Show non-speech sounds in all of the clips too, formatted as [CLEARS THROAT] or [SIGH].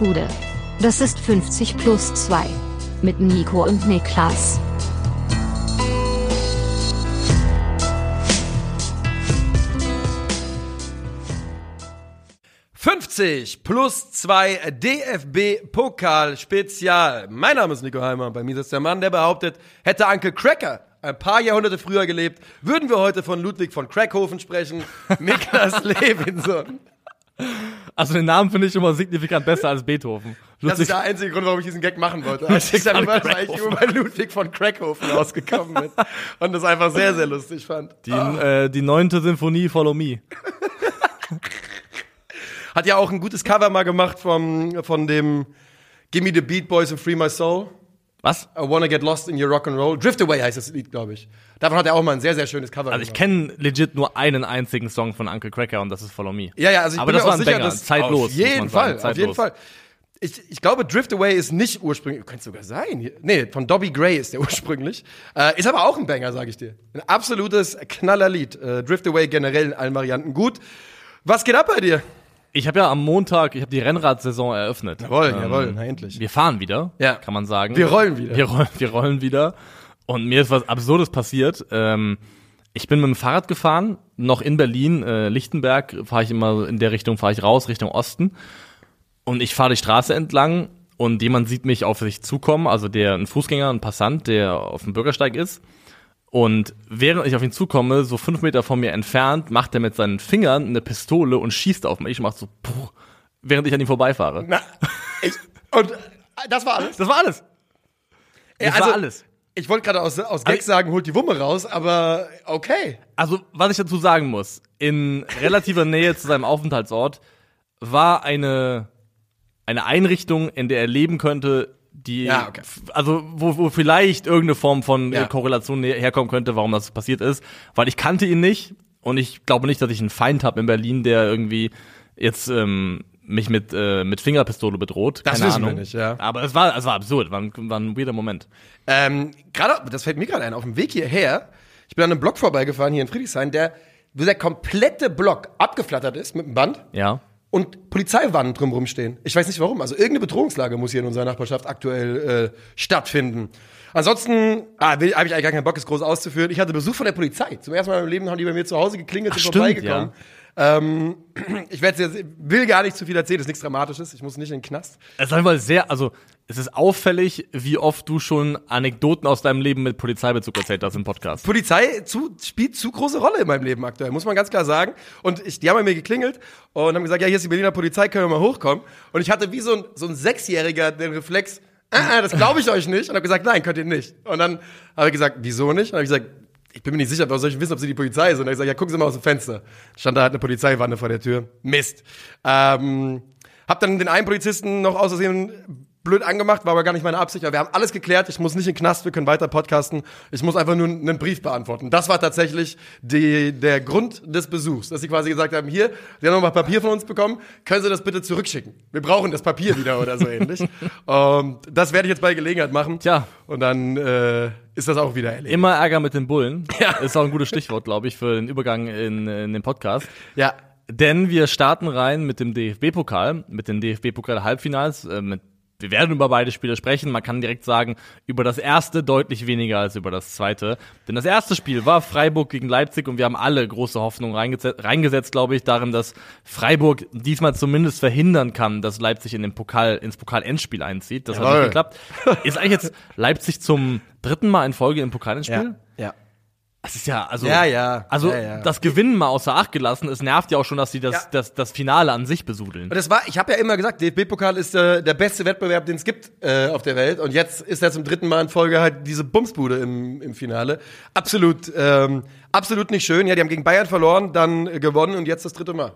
Gude. Das ist 50 plus 2. Mit Nico und Niklas. »50 plus 2 DFB-Pokal Spezial«. Mein Name ist Nico Heimer und bei mir ist der Mann, der behauptet, hätte Uncle Cracker ein paar Jahrhunderte früher gelebt, würden wir heute von Ludwig von Crackhofen sprechen, [LAUGHS] Niklas Levinson. Also den Namen finde ich immer signifikant besser als Beethoven. Das ist der einzige Grund, warum ich diesen Gag machen wollte. Als ich dann wahrscheinlich über bei Ludwig von Crackhofen rausgekommen bin und das einfach sehr, sehr lustig fand. Die, äh, die neunte Sinfonie Follow Me. Hat ja auch ein gutes Cover mal gemacht vom, von dem Gimme the Beat Boys and Free My Soul. Was? I Wanna Get Lost in Your Rock and Roll. Drift Away heißt das Lied, glaube ich. Davon hat er auch mal ein sehr, sehr schönes Cover Also ich kenne legit nur einen einzigen Song von Uncle Cracker und das ist Follow Me. Ja, ja, also ich Aber bin das mir war auch ein sicher, Banger, dass zeitlos, Auf jeden Fall, sagen, auf jeden zeitlos. Fall. Ich, ich glaube, Drift Away ist nicht ursprünglich, könnte sogar sein. Nee, von Dobby Gray ist der [LAUGHS] ursprünglich. Äh, ist aber auch ein Banger, sage ich dir. Ein absolutes Knallerlied. Äh, Drift Away generell in allen Varianten gut. Was geht ab bei dir? Ich habe ja am Montag, ich habe die Rennradsaison eröffnet. Jawohl, jawohl, na endlich. Wir fahren wieder, Ja. kann man sagen. Wir rollen wieder. Wir rollen, wir rollen wieder. Und mir ist was Absurdes passiert. Ähm, ich bin mit dem Fahrrad gefahren, noch in Berlin, äh, Lichtenberg, fahre ich immer in der Richtung, fahre ich raus, Richtung Osten. Und ich fahre die Straße entlang und jemand sieht mich auf sich zukommen, also der ein Fußgänger, ein Passant, der auf dem Bürgersteig ist. Und während ich auf ihn zukomme, so fünf Meter von mir entfernt, macht er mit seinen Fingern eine Pistole und schießt auf mich und macht so, puh, während ich an ihm vorbeifahre. Na, ich, und äh, das war alles. Das war alles. Das also, war alles. Ich wollte gerade aus, aus Gag sagen, holt die Wumme raus, aber okay. Also, was ich dazu sagen muss, in relativer Nähe zu seinem Aufenthaltsort war eine, eine Einrichtung, in der er leben könnte, die, Ja, okay. also, wo, wo vielleicht irgendeine Form von Ja. äh, Korrelation nä- herkommen könnte, warum das passiert ist, weil ich kannte ihn nicht und ich glaube nicht, dass ich einen Feind habe in Berlin, der irgendwie jetzt, ähm, mich mit, äh, mit Fingerpistole bedroht. Das Keine wissen wir Ahnung. nicht, ja. Aber es war, es war absurd, war ein, war ein weirder Moment. Ähm, gerade, das fällt mir gerade ein, auf dem Weg hierher, ich bin an einem Block vorbeigefahren hier in Friedrichshain, der, wo der komplette Block abgeflattert ist mit dem Band Ja. Und Polizeiwannen drumherum stehen. Ich weiß nicht warum. Also irgendeine Bedrohungslage muss hier in unserer Nachbarschaft aktuell äh, stattfinden. Ansonsten ah, habe ich eigentlich gar keinen Bock, es groß auszuführen. Ich hatte Besuch von der Polizei. Zum ersten Mal in meinem Leben haben die bei mir zu Hause geklingelt, sind stimmt, vorbeigekommen. Ähm, [CLEARS THROAT] ich werde jetzt, will gar nicht zu viel erzählen, das ist nichts Dramatisches. Ich muss nicht in den Knast. Es ist einfach sehr, also es ist auffällig, wie oft du schon Anekdoten aus deinem Leben mit Polizeibezug erzählt hast im Podcast. Polizei zu, spielt zu große Rolle in meinem Leben aktuell, muss man ganz klar sagen. Und ich, die haben bei mir geklingelt und haben gesagt, ja, hier ist die Berliner Polizei, können wir mal hochkommen. Und ich hatte wie so ein, so ein Sechsjähriger den Reflex, ah, das glaube ich euch nicht. Und habe gesagt, nein, könnt ihr nicht. Und dann habe ich gesagt, wieso nicht? Und habe gesagt, ich bin mir nicht sicher, was soll ich wissen, ob sie die Polizei ist? Und ich gesagt, ja, gucken Sie mal aus dem Fenster. Stand da halt eine Polizeiwanne vor der Tür. Mist. Ähm, hab dann den einen Polizisten noch aus Versehen blöd angemacht, war aber gar nicht meine Absicht. Aber wir haben alles geklärt. Ich muss nicht in den Knast, wir können weiter podcasten. Ich muss einfach nur einen Brief beantworten. Das war tatsächlich die, der Grund des Besuchs, dass sie quasi gesagt haben, hier, Sie haben nochmal Papier von uns bekommen, können Sie das bitte zurückschicken? Wir brauchen das Papier wieder oder so ähnlich. Und [LAUGHS] das werde ich jetzt bei Gelegenheit machen. Tja. Und dann äh, ist das auch wieder erledigt. Immer Ärger mit den Bullen. [LAUGHS] Ja. Ist auch ein gutes Stichwort, glaube ich, für den Übergang in, in den Podcast. Ja, Denn wir starten rein mit dem DFB-Pokal, mit den DFB-Pokal-Halbfinals. Äh, mit, wir werden über beide Spiele sprechen. Man kann direkt sagen, über das erste deutlich weniger als über das zweite. Denn das erste Spiel war Freiburg gegen Leipzig und wir haben alle große Hoffnung reingesetzt, reingesetzt glaube ich, darin, dass Freiburg diesmal zumindest verhindern kann, dass Leipzig in den Pokal, ins Pokal-Endspiel einzieht. Das hat Jawohl. nicht geklappt. Ist eigentlich jetzt Leipzig zum dritten Mal in Folge im Pokal-Endspiel? ja. Das ist ja, also, Ja, ja. also Ja, das Gewinnen mal außer Acht gelassen, es nervt ja auch schon, dass sie das, das, das Finale an sich besudeln. Und das war, ich habe ja immer gesagt, DFB-Pokal ist äh, der beste Wettbewerb, den es gibt äh, auf der Welt. Und jetzt ist er zum dritten Mal in Folge halt diese Bumsbude im, im Finale. Absolut, ähm, absolut nicht schön. Ja, die haben gegen Bayern verloren, dann äh, gewonnen und jetzt das dritte Mal.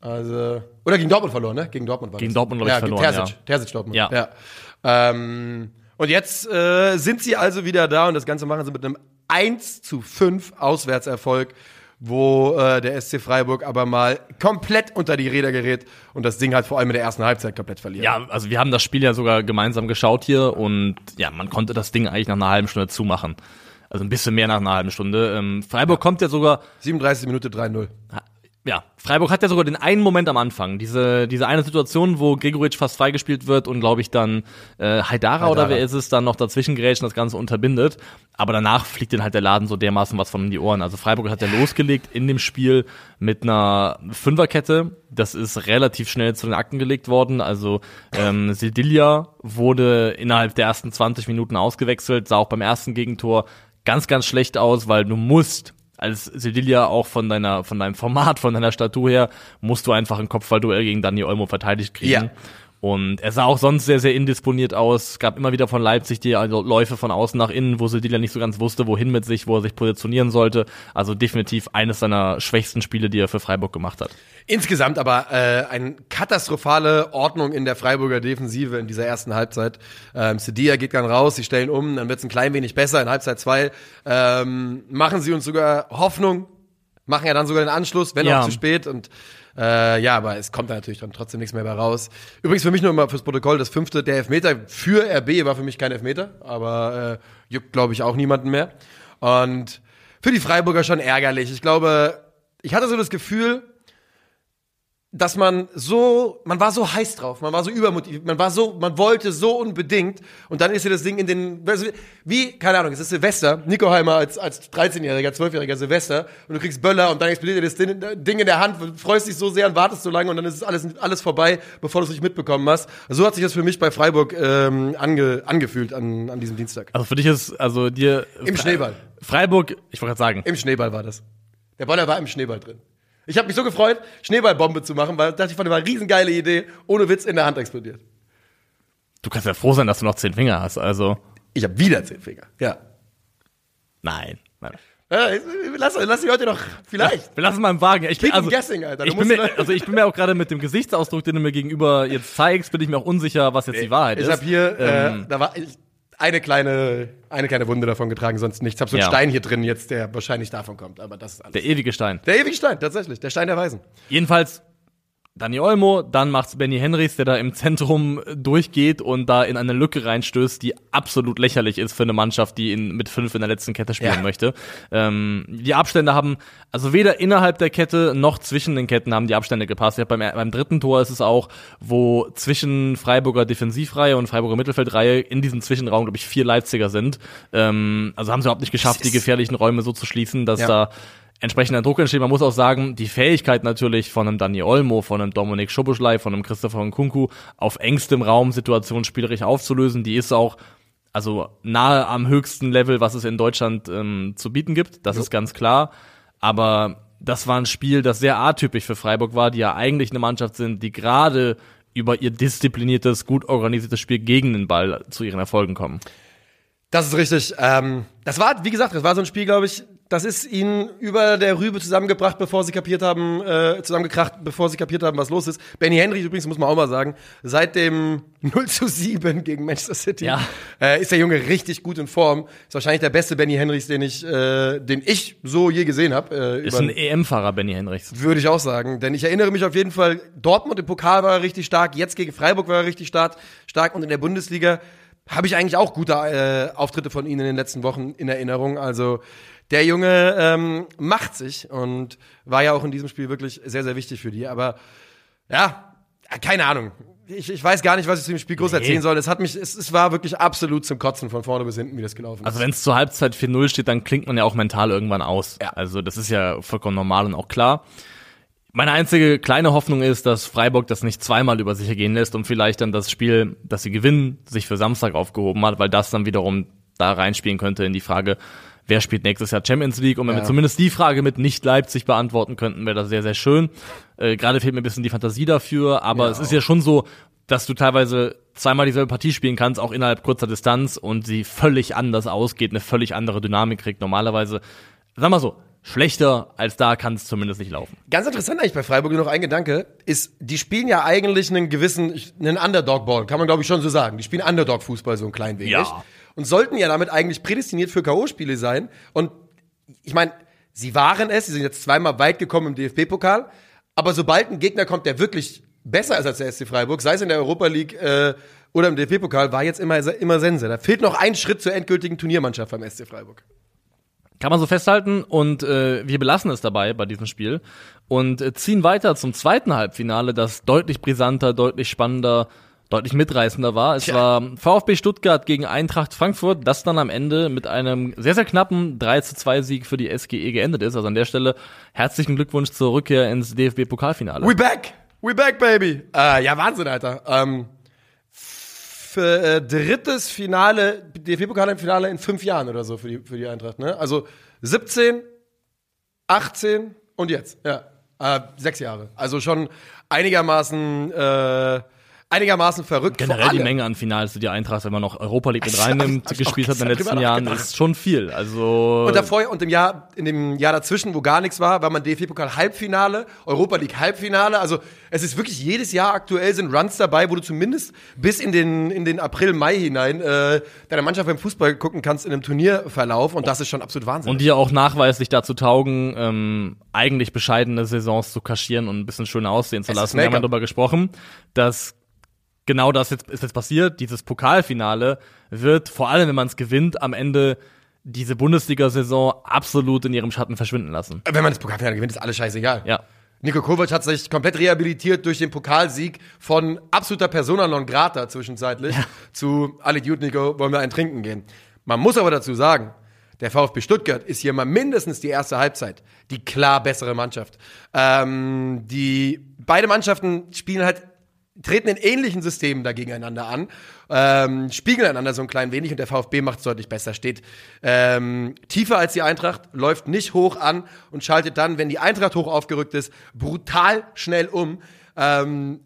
Also oder gegen Dortmund verloren, ne? Gegen Dortmund war Gegen das. Dortmund, glaub ich, ja, verloren, Terzic, ja. Terzic Dortmund. Ja. ja. Ähm, und jetzt äh, sind sie also wieder da und das Ganze machen sie mit einem 1 zu 5 Auswärtserfolg, wo äh, der SC Freiburg aber mal komplett unter die Räder gerät und das Ding halt vor allem in der ersten Halbzeit komplett verliert. Ja, also wir haben das Spiel ja sogar gemeinsam geschaut hier und ja, man konnte das Ding eigentlich nach einer halben Stunde zumachen. Also ein bisschen mehr nach einer halben Stunde. Ähm, Freiburg kommt ja sogar, 37 Minute 3-0. Ja, Freiburg hat ja sogar den einen Moment am Anfang, diese, diese eine Situation, wo Gregoritsch fast freigespielt wird und glaube ich dann äh, Haidara, oder wer ist es, dann noch dazwischen gerätscht und das Ganze unterbindet. Aber danach fliegt den halt der Laden so dermaßen was von in die Ohren. Also Freiburg hat ja losgelegt in dem Spiel mit einer Fünferkette. Das ist relativ schnell zu den Akten gelegt worden. Also ähm, Sildilia wurde innerhalb der ersten 20 Minuten ausgewechselt, sah auch beim ersten Gegentor ganz, ganz schlecht aus, weil du musst als Sevilla auch von deiner, von deinem Format, von deiner Statur her, musst du einfach ein Kopfballduell gegen Dani Olmo verteidigt kriegen. Ja. Und er sah auch sonst sehr, sehr indisponiert aus. Es gab immer wieder von Leipzig die also Läufe von außen nach innen, wo Sedilla nicht so ganz wusste, wohin mit sich, wo er sich positionieren sollte. Also definitiv eines seiner schwächsten Spiele, die er für Freiburg gemacht hat. Insgesamt aber äh, eine katastrophale Ordnung in der Freiburger Defensive in dieser ersten Halbzeit. Ähm, Sedilla geht dann raus, sie stellen um, dann wird es ein klein wenig besser. In Halbzeit zwei ähm, machen sie uns sogar Hoffnung, machen ja dann sogar den Anschluss, wenn ja. auch zu spät. Und äh, ja, aber es kommt da natürlich dann trotzdem nichts mehr bei raus. Übrigens für mich nur mal fürs Protokoll, das fünfte, der Elfmeter für RB war für mich kein Elfmeter, aber äh, juckt, glaube ich, auch niemanden mehr. Und für die Freiburger schon ärgerlich. Ich glaube, ich hatte so das Gefühl, dass man so, man war so heiß drauf, man war so übermotiviert, man war so, man wollte so unbedingt und dann ist hier das Ding in den, wie, keine Ahnung, es ist Silvester, Nico Heimer als, als 13-Jähriger, 12-Jähriger Silvester und du kriegst Böller und dann explodiert dir das Ding in der Hand, freust dich so sehr und wartest so lange und dann ist alles, alles vorbei, bevor du es nicht mitbekommen hast. So hat sich das für mich bei Freiburg ähm, ange, angefühlt an, an diesem Dienstag. Also für dich ist, also dir... Im Schneeball. Freiburg, ich wollte gerade sagen. Im Schneeball war das. Der Böller war im Schneeball drin. Ich habe mich so gefreut, Schneeballbombe zu machen, weil dachte ich fand, das war eine riesengeile Idee, ohne Witz in der Hand explodiert. Du kannst ja froh sein, dass du noch zehn Finger hast, also. Ich habe wieder zehn Finger, ja. Nein. Nein. Ja, lass, lass dich heute noch, vielleicht. Ja, wir lassen mal im Wagen. Ich bin, also, guessing, Alter. Ich bin mir, also ich bin mir auch gerade mit dem Gesichtsausdruck, den du mir gegenüber jetzt zeigst, bin ich mir auch unsicher, was jetzt die Wahrheit ich ist. Ich habe hier, ähm, äh, da war, ich, eine kleine, eine kleine Wunde davon getragen, sonst nichts. Ich habe so einen ja. Stein hier drin jetzt, der wahrscheinlich davon kommt, aber das ist alles. Der ewige Stein. Der ewige Stein, tatsächlich. Der Stein der Weisen. Jedenfalls Dani Olmo, dann macht's Benny Henrys, der da im Zentrum durchgeht und da in eine Lücke reinstößt, die absolut lächerlich ist für eine Mannschaft, die in, mit fünf in der letzten Kette spielen ja. möchte. Ähm, die Abstände haben, also weder innerhalb der Kette noch zwischen den Ketten haben die Abstände gepasst. Ja, beim, beim dritten Tor ist es auch, wo zwischen Freiburger Defensivreihe und Freiburger Mittelfeldreihe in diesem Zwischenraum, glaube ich, vier Leipziger sind. Ähm, also haben sie überhaupt nicht geschafft, die gefährlichen Räume so zu schließen, dass ja. da entsprechender Druck entsteht. Man muss auch sagen, die Fähigkeit natürlich von einem Dani Olmo, von einem Dominik Schobuschlei, von einem Christopher Nkunku auf engstem Raum Situationen spielerisch aufzulösen, die ist auch also nahe am höchsten Level, was es in Deutschland ähm, zu bieten gibt. Das jo. ist ganz klar. Aber das war ein Spiel, das sehr atypisch für Freiburg war, die ja eigentlich eine Mannschaft sind, die gerade über ihr diszipliniertes, gut organisiertes Spiel gegen den Ball zu ihren Erfolgen kommen. Das ist richtig. Ähm, das war, wie gesagt, das war so ein Spiel, glaube ich, das ist ihnen über der Rübe zusammengebracht, bevor sie kapiert haben, äh, zusammengekracht, bevor sie kapiert haben, was los ist. Benny Henry übrigens, muss man auch mal sagen, seit dem [LAUGHS] 0 zu 7 gegen Manchester City ja. äh, ist der Junge richtig gut in Form. Ist wahrscheinlich der beste Benny Henrys, den ich, äh, den ich so je gesehen habe. Äh, ist ein EM-Fahrer, Benny Henrichs. Würde ich auch sagen. Denn ich erinnere mich auf jeden Fall, Dortmund im Pokal war er richtig stark, jetzt gegen Freiburg war er richtig stark, stark und in der Bundesliga habe ich eigentlich auch gute äh, Auftritte von ihnen in den letzten Wochen in Erinnerung. Also der Junge ähm, macht sich und war ja auch in diesem Spiel wirklich sehr, sehr wichtig für die. Aber ja, keine Ahnung. Ich, ich weiß gar nicht, was ich zu dem Spiel groß nee. erzählen soll. Es hat mich, es, es war wirklich absolut zum Kotzen von vorne bis hinten, wie das gelaufen ist. Also wenn es zur Halbzeit 4-0 steht, dann klingt man ja auch mental irgendwann aus. Ja. Also das ist ja vollkommen normal und auch klar. Meine einzige kleine Hoffnung ist, dass Freiburg das nicht zweimal über sich ergehen lässt und vielleicht dann das Spiel, das sie gewinnen, sich für Samstag aufgehoben hat, weil das dann wiederum da reinspielen könnte in die Frage, wer spielt nächstes Jahr Champions League? Und wenn ja. wir zumindest die Frage mit nicht Leipzig beantworten könnten, wäre das sehr, sehr schön. Äh, Gerade fehlt mir ein bisschen die Fantasie dafür, aber ja, es ist ja schon so, dass du teilweise zweimal dieselbe Partie spielen kannst, auch innerhalb kurzer Distanz und sie völlig anders ausgeht, eine völlig andere Dynamik kriegt. Normalerweise, sag mal so, schlechter als da kann es zumindest nicht laufen. Ganz interessant eigentlich bei Freiburg noch ein Gedanke ist, die spielen ja eigentlich einen gewissen, einen Underdog-Ball, kann man glaube ich schon so sagen. Die spielen Underdog-Fußball so ein klein wenig. Ja und sollten ja damit eigentlich prädestiniert für K.O.-Spiele sein. Und ich meine, sie waren es, sie sind jetzt zweimal weit gekommen im DFB-Pokal, aber sobald ein Gegner kommt, der wirklich besser ist als der SC Freiburg, sei es in der Europa League äh, oder im DFB-Pokal, war jetzt immer, immer Sense. Da fehlt noch ein Schritt zur endgültigen Turniermannschaft beim SC Freiburg. Kann man so festhalten und äh, wir belassen es dabei bei diesem Spiel und äh, ziehen weiter zum zweiten Halbfinale, das deutlich brisanter, deutlich spannender, deutlich mitreißender war. Es Tja. war VfB Stuttgart gegen Eintracht Frankfurt, das dann am Ende mit einem sehr, sehr knappen 3 zu 2 Sieg für die SGE geendet ist. Also an der Stelle herzlichen Glückwunsch zur Rückkehr ins DFB-Pokalfinale. We back! We back, baby! Äh, ja, Wahnsinn, Alter. Ähm, für äh, drittes Finale, DFB-Pokal-Finale in fünf Jahren oder so für die, für die Eintracht, ne? Also 17, 18 und jetzt, ja. Äh, sechs Jahre. Also schon einigermaßen, äh, einigermaßen verrückt. Generell die Menge an Finals, die die Eintracht, wenn man noch Europa League mit [LAUGHS] reinnimmt, auch gespielt hat in den letzten Jahren, ist schon viel. Also Und davor und im Jahr, in dem Jahr dazwischen, wo gar nichts war, war man DFB-Pokal Halbfinale, Europa League Halbfinale. Also es ist wirklich jedes Jahr aktuell sind Runs dabei, wo du zumindest bis in den, in den April, Mai hinein äh, deiner Mannschaft beim Fußball gucken kannst in einem Turnierverlauf. Und das ist schon absolut Wahnsinn. Und die ja auch nachweislich dazu taugen, ähm, eigentlich bescheidene Saisons zu kaschieren und ein bisschen schöner aussehen zu Es lassen. Wir haben darüber gesprochen, dass genau das jetzt ist jetzt passiert. Dieses Pokalfinale wird, vor allem wenn man es gewinnt, am Ende diese Bundesliga-Saison absolut in ihrem Schatten verschwinden lassen. Wenn man das Pokalfinale gewinnt, ist alles scheißegal. Ja. Nico Kovac hat sich komplett rehabilitiert durch den Pokalsieg von absoluter Persona non grata zwischenzeitlich zu alle Dude Nico, wollen wir einen trinken gehen. Man muss aber dazu sagen, der VfB Stuttgart ist hier mal mindestens die erste Halbzeit die klar bessere Mannschaft. Ähm, die beide Mannschaften spielen halt treten in ähnlichen Systemen da gegeneinander an, ähm, spiegeln einander so ein klein wenig und der VfB macht es deutlich besser. Steht ähm, tiefer als die Eintracht, läuft nicht hoch an und schaltet dann, wenn die Eintracht hoch aufgerückt ist, brutal schnell um. Ähm,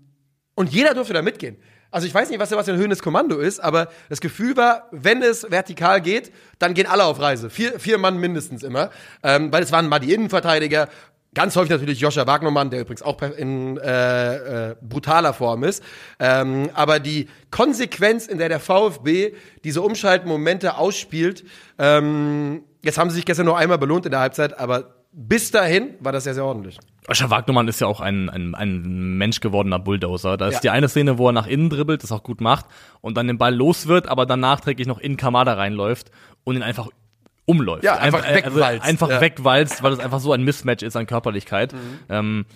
und jeder durfte da mitgehen. Also ich weiß nicht, was Sebastian Höhnes Kommando ist, aber das Gefühl war, wenn es vertikal geht, dann gehen alle auf Reise. Vier, vier Mann mindestens immer. Ähm, weil es waren mal die Innenverteidiger, ganz häufig natürlich Joscha Wagnermann, der übrigens auch in äh, äh, brutaler Form ist. Ähm, aber die Konsequenz, in der der VfB diese Umschaltmomente ausspielt, ähm, jetzt haben sie sich gestern nur einmal belohnt in der Halbzeit, aber bis dahin war das sehr, sehr ordentlich. Oscar Wagnermann ist ja auch ein, ein, ein menschgewordener Bulldozer. Da ist Ja. die eine Szene, wo er nach innen dribbelt, das auch gut macht und dann den Ball los wird, aber dann nachträglich noch in Kamada reinläuft und ihn einfach umläuft. Ja, einfach äh, wegwalzt. einfach Ja. Mhm. wegwalzt, weil es einfach so ein Mismatch ist an Körperlichkeit. Ähm,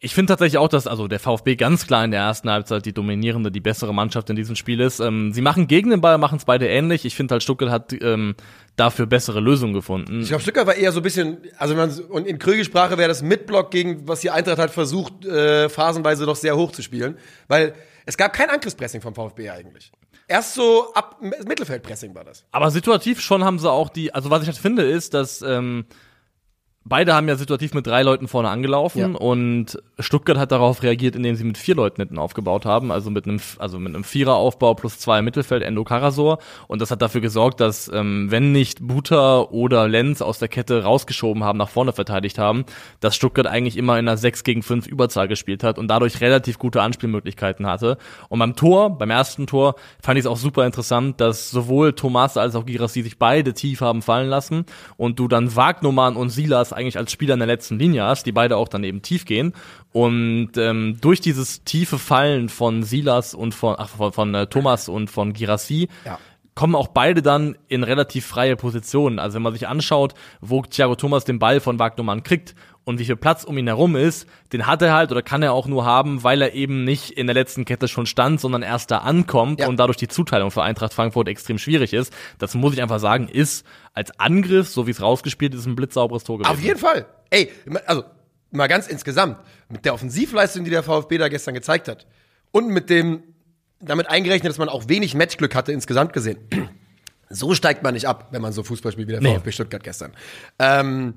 ich finde tatsächlich auch, dass also der VfB ganz klar in der ersten Halbzeit die dominierende, die bessere Mannschaft in diesem Spiel ist. Ähm, sie machen gegen den Ball, machen es beide ähnlich. Ich finde halt Stuttgart hat ähm, dafür bessere Lösungen gefunden. Ich glaube, Stuttgart war eher so ein bisschen, also wenn man, und in Krügelsprache wäre das Mitblock gegen, was die Eintracht halt versucht, äh, phasenweise doch sehr hoch zu spielen. Weil es gab kein Angriffspressing vom VfB eigentlich. Erst so ab Mittelfeldpressing war das. Aber situativ schon haben sie auch die, also was ich halt finde, ist, dass ähm, beide haben ja situativ mit drei Leuten vorne angelaufen Ja. und Stuttgart hat darauf reagiert, indem sie mit vier Leuten hinten aufgebaut haben, also mit einem, also mit einem Viereraufbau plus zwei im Mittelfeld, Endo Karasor. Und das hat dafür gesorgt, dass ähm, wenn nicht Buta oder Lenz aus der Kette rausgeschoben haben, nach vorne verteidigt haben, dass Stuttgart eigentlich immer in einer 6 gegen 5 Überzahl gespielt hat und dadurch relativ gute Anspielmöglichkeiten hatte. Und beim Tor, beim ersten Tor, fand ich es auch super interessant, dass sowohl Thomas als auch Girassi sich beide tief haben fallen lassen und du dann Wagnumann und Silas eigentlich als Spieler in der letzten Linie hast, die beide auch dann eben tief gehen. Und ähm, durch dieses tiefe Fallen von Silas und von, ach, von, von äh, Thomas und von Girassi Ja. kommen auch beide dann in relativ freie Positionen. Also wenn man sich anschaut, wo Thiago Thomas den Ball von Wagnermann kriegt und wie viel Platz um ihn herum ist, den hat er halt oder kann er auch nur haben, weil er eben nicht in der letzten Kette schon stand, sondern erst da ankommt Ja. und dadurch die Zuteilung für Eintracht Frankfurt extrem schwierig ist. Das muss ich einfach sagen, ist als Angriff, so wie es rausgespielt ist, ein blitzsauberes Tor gewesen. Auf jeden Fall. Ey, also mal ganz insgesamt, mit der Offensivleistung, die der VfB da gestern gezeigt hat und mit dem, damit eingerechnet, dass man auch wenig Matchglück hatte insgesamt gesehen. [CLEARS THROAT] So steigt man nicht ab, wenn man so Fußball spielt wie der Nee. VfB Stuttgart gestern. Ähm,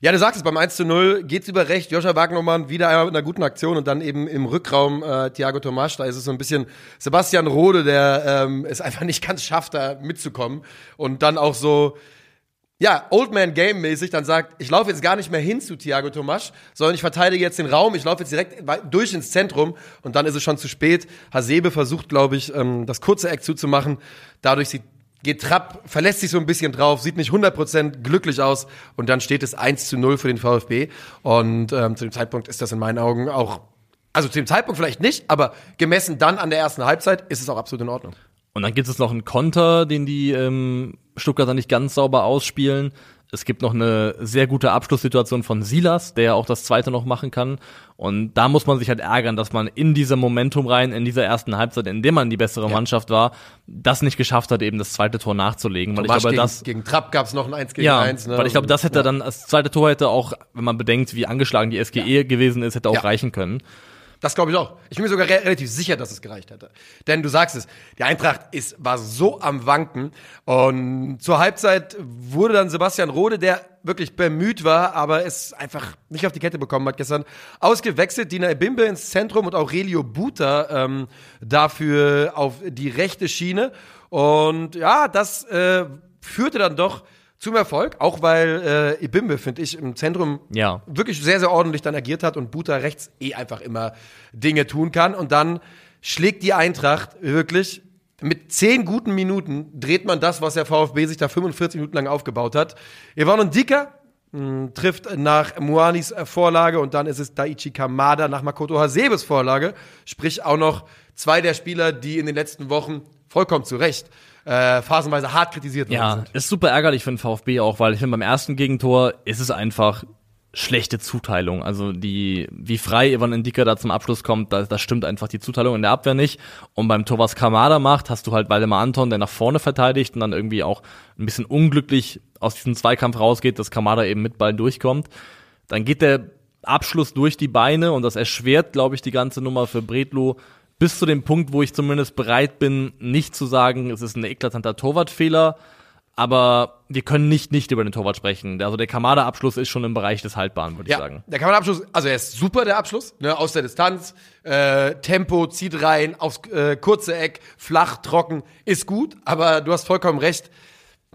ja, du sagst es, beim 1 zu 0 geht's über recht. Joscha Wagnermann wieder einmal mit einer guten Aktion und dann eben im Rückraum äh, Thiago Tomasch. Da ist es so ein bisschen Sebastian Rode, der ähm, es einfach nicht ganz schafft, da mitzukommen. Und dann auch so, ja, Old Man Game mäßig dann sagt, ich laufe jetzt gar nicht mehr hin zu Thiago Tomasch, sondern ich verteidige jetzt den Raum, ich laufe jetzt direkt durch ins Zentrum und dann ist es schon zu spät. Hasebe versucht, glaube ich, ähm, das kurze Eck zuzumachen. Dadurch sieht geht Trapp, verlässt sich so ein bisschen drauf, sieht nicht 100% glücklich aus und dann steht es 1 zu 0 für den VfB und ähm, zu dem Zeitpunkt ist das in meinen Augen auch, also zu dem Zeitpunkt vielleicht nicht, aber gemessen dann an der ersten Halbzeit ist es auch absolut in Ordnung. Und dann gibt es noch einen Konter, den die ähm, Stuttgarter nicht ganz sauber ausspielen. Es gibt noch eine sehr gute Abschlusssituation von Silas, der auch das zweite noch machen kann. Und da muss man sich halt ärgern, dass man in diesem Momentum rein, in dieser ersten Halbzeit, in dem man die bessere Ja. Mannschaft war, das nicht geschafft hat, eben das zweite Tor nachzulegen. Weil ich glaube, gegen, das, gegen Trapp gab es noch ein 1 gegen ja, 1. Ne? weil ich glaube, das hätte ja. dann, das zweite Tor hätte auch, wenn man bedenkt, wie angeschlagen die SGE gewesen ist, hätte auch Ja. reichen können. Das glaube ich auch. Ich bin mir sogar re relativ sicher, dass es gereicht hätte. Denn du sagst es, die Eintracht ist, war so am Wanken. Und zur Halbzeit wurde dann Sebastian Rode, der wirklich bemüht war, aber es einfach nicht auf die Kette bekommen hat gestern, ausgewechselt. Dina Ebimbe ins Zentrum und Aurelio Buta ähm, dafür auf die rechte Schiene. Und ja, das äh, führte dann doch zum Erfolg, auch weil äh, Ebimbe, finde ich, im Zentrum Ja. wirklich sehr, sehr ordentlich dann agiert hat und Buta rechts eh einfach immer Dinge tun kann. Und dann schlägt die Eintracht wirklich mit zehn guten Minuten dreht man das, was der VfB sich da 45 Minuten lang aufgebaut hat. Yvonne Dicker mh, trifft nach Muanis äh, Vorlage und dann ist es Daichi Kamada nach Makoto Hasebes Vorlage. Sprich auch noch zwei der Spieler, die in den letzten Wochen vollkommen zu Recht äh, phasenweise hart kritisiert worden Ja, sind. ist super ärgerlich für den VfB auch, weil ich finde, beim ersten Gegentor ist es einfach schlechte Zuteilung. Also die, wie frei Ivan Indika da zum Abschluss kommt, da, da stimmt einfach die Zuteilung in der Abwehr nicht. Und beim Tor, was Kamada macht, hast du halt Waldemar Anton, der nach vorne verteidigt und dann irgendwie auch ein bisschen unglücklich aus diesem Zweikampf rausgeht, dass Kamada eben mit Ball durchkommt. Dann geht der Abschluss durch die Beine und das erschwert, glaube ich, die ganze Nummer für Bredlo bis zu dem Punkt, wo ich zumindest bereit bin, nicht zu sagen, es ist ein eklatanter Torwartfehler, aber wir können nicht nicht über den Torwart sprechen. Also der Kamada-Abschluss ist schon im Bereich des Haltbaren, würde ich Ja, sagen. der Kammerabschluss, also er ist super, der Abschluss, ne, aus der Distanz, äh, Tempo, zieht rein, aufs äh, kurze Eck, flach, trocken, ist gut, aber du hast vollkommen recht,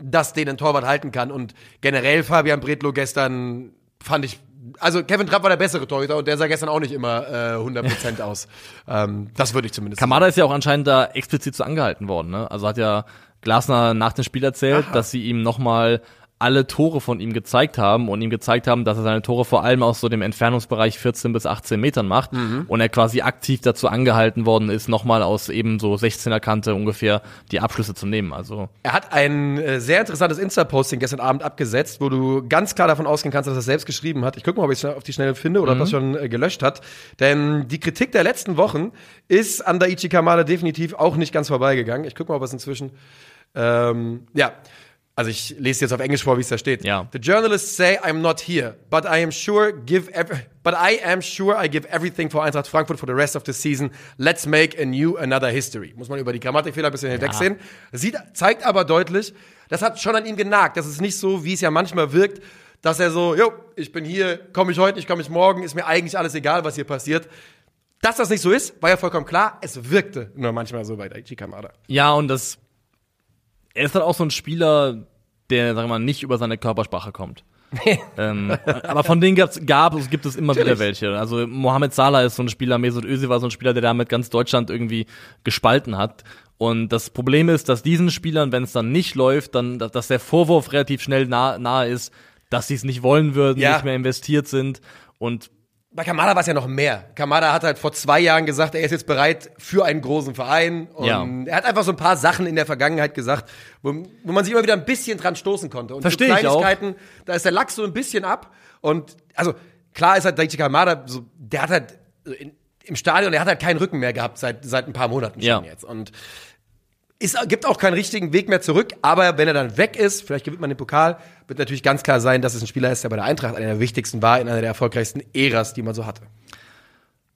dass den ein Torwart halten kann und generell Fabian Bredlow gestern fand ich, also Kevin Trapp war der bessere Torhüter und der sah gestern auch nicht immer äh, 100% [LAUGHS] aus. Ähm, das würde ich zumindest Kamada ist ja auch anscheinend da explizit zu angehalten worden. Ne? Also hat ja Glasner nach dem Spiel erzählt, dass sie ihm nochmal alle Tore von ihm gezeigt haben und ihm gezeigt haben, dass er seine Tore vor allem aus so dem Entfernungsbereich 14 bis 18 Metern macht und er quasi aktiv dazu angehalten worden ist, nochmal aus eben so 16er Kante ungefähr die Abschlüsse zu nehmen. Also Er hat ein äh, sehr interessantes Insta-Posting gestern Abend abgesetzt, wo du ganz klar davon ausgehen kannst, dass er es selbst geschrieben hat. Ich gucke mal, ob ich es auf die Schnelle finde oder ob das schon äh, gelöscht hat. Denn die Kritik der letzten Wochen ist an Daichi Kamada definitiv auch nicht ganz vorbeigegangen. Ich gucke mal, ob es inzwischen. Ähm, ja. Also ich lese jetzt auf Englisch vor, wie es da steht. Ja. The journalists say I'm not here, but I am sure give but I am sure I give everything for Eintracht Frankfurt for the rest of the season. Let's make a new another history. Muss man über die Grammatikfehler ein bisschen hinwegsehen. Sieht, zeigt aber deutlich, das hat schon an ihm genagt. Das ist nicht so, wie es ja manchmal wirkt, dass er so, jo, ich bin hier, komme ich heute, ich komme ich morgen, ist mir eigentlich alles egal, was hier passiert. Dass das nicht so ist, war ja vollkommen klar. Es wirkte nur manchmal so bei Daichi Kamada. ja, und das er ist halt auch so ein Spieler, der, sagen wir mal, nicht über seine Körpersprache kommt. [LAUGHS] ähm, aber von denen gab's, gab es, gibt es immer Natürlich. wieder welche. Also Mohamed Salah ist so ein Spieler, Mesut Özil war so ein Spieler, der damit ganz Deutschland irgendwie gespalten hat. Und das Problem ist, dass diesen Spielern, wenn es dann nicht läuft, dann, dass der Vorwurf relativ schnell nah, nahe ist, dass sie es nicht wollen würden, Ja. nicht mehr investiert sind. Und Bei Kamada war es ja noch mehr. Kamada hat halt vor zwei Jahren gesagt, er ist jetzt bereit für einen großen Verein. Und Ja. er hat einfach so ein paar Sachen in der Vergangenheit gesagt, wo, wo man sich immer wieder ein bisschen dran stoßen konnte. Und Versteh so. Kleinigkeiten, da ist der Lachs so ein bisschen ab. Und also klar ist halt Daichi Kamada, so, der hat halt in, im Stadion, der hat halt keinen Rücken mehr gehabt seit, seit ein paar Monaten schon Ja. jetzt. Und es gibt auch keinen richtigen Weg mehr zurück, aber wenn er dann weg ist, vielleicht gewinnt man den Pokal, wird natürlich ganz klar sein, dass es ein Spieler ist, der bei der Eintracht einer der wichtigsten war, in einer der erfolgreichsten Äras, die man so hatte.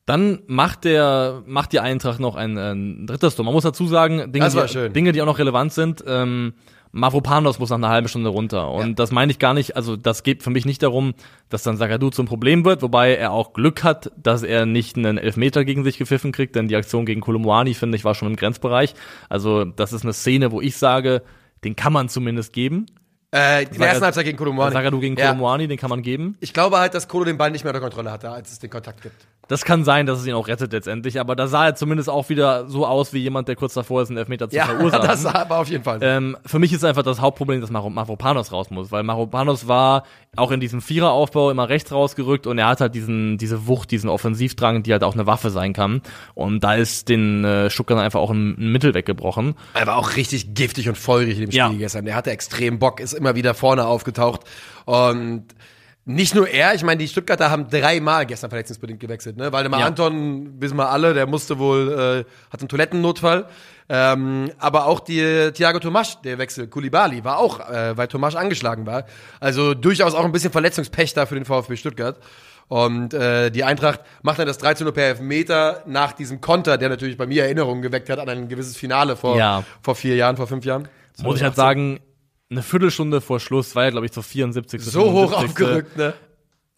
Dann macht der, macht die Eintracht noch ein, ein drittes Tor. Man muss dazu sagen, Dinge, die. Dinge, die auch noch relevant sind. Ähm, Mavropanos muss nach einer halben Stunde runter. Und Ja. das meine ich gar nicht, also das geht für mich nicht darum, dass dann Sagadu zum Problem wird, wobei er auch Glück hat, dass er nicht einen Elfmeter gegen sich gepfiffen kriegt, denn die Aktion gegen Kolumwani, finde ich, war schon im Grenzbereich. Also das ist eine Szene, wo ich sage, den kann man zumindest geben. Äh, Saga- ersten Halbzeit gegen Kolumani. Sagadu gegen Ja. Kolumwani, den kann man geben. Ich glaube halt, dass Kolo den Ball nicht mehr unter Kontrolle hatte, als es den Kontakt gibt. Das kann sein, dass es ihn auch rettet letztendlich, aber da sah er zumindest auch wieder so aus wie jemand, der kurz davor ist, einen Elfmeter zu Ja, [LAUGHS] verursachen. das war auf jeden Fall. Ähm, für mich ist einfach das Hauptproblem, dass Maro- Mavropanos raus muss, weil Mavropanos war auch in diesem Viereraufbau immer rechts rausgerückt und er hat halt diesen, diese Wucht, diesen Offensivdrang, die halt auch eine Waffe sein kann. Und da ist den äh, Stuttgart einfach auch ein, ein Mittel weggebrochen. Er war auch richtig giftig und feurig in dem Spiel Ja. gestern. Der hatte extrem Bock, ist immer wieder vorne aufgetaucht. Und nicht nur er, ich meine, die Stuttgarter haben dreimal gestern verletzungsbedingt gewechselt. Ne? Waldemar Ja. Anton, wissen wir alle, der musste wohl, äh, hat einen Toilettennotfall. Ähm, aber auch die Thiago Tomasch, der Wechsel, Kulibali, war auch, äh, weil Tomasch angeschlagen war. Also durchaus auch ein bisschen Verletzungspech da für den VfB Stuttgart. Und äh, die Eintracht macht dann das 13 Uhr per Elfmeter nach diesem Konter, der natürlich bei mir Erinnerungen geweckt hat an ein gewisses Finale vor, Ja. vor vier Jahren, vor fünf Jahren. Muss ich halt sagen, eine Viertelstunde vor Schluss war ja, glaube ich, zur 74. So hoch 75.. aufgerückt, ne?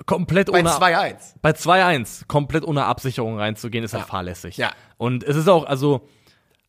Komplett Bei ohne 2-1. bei 2-1 komplett ohne Absicherung reinzugehen, ist halt fahrlässig. Ja. Und es ist auch, also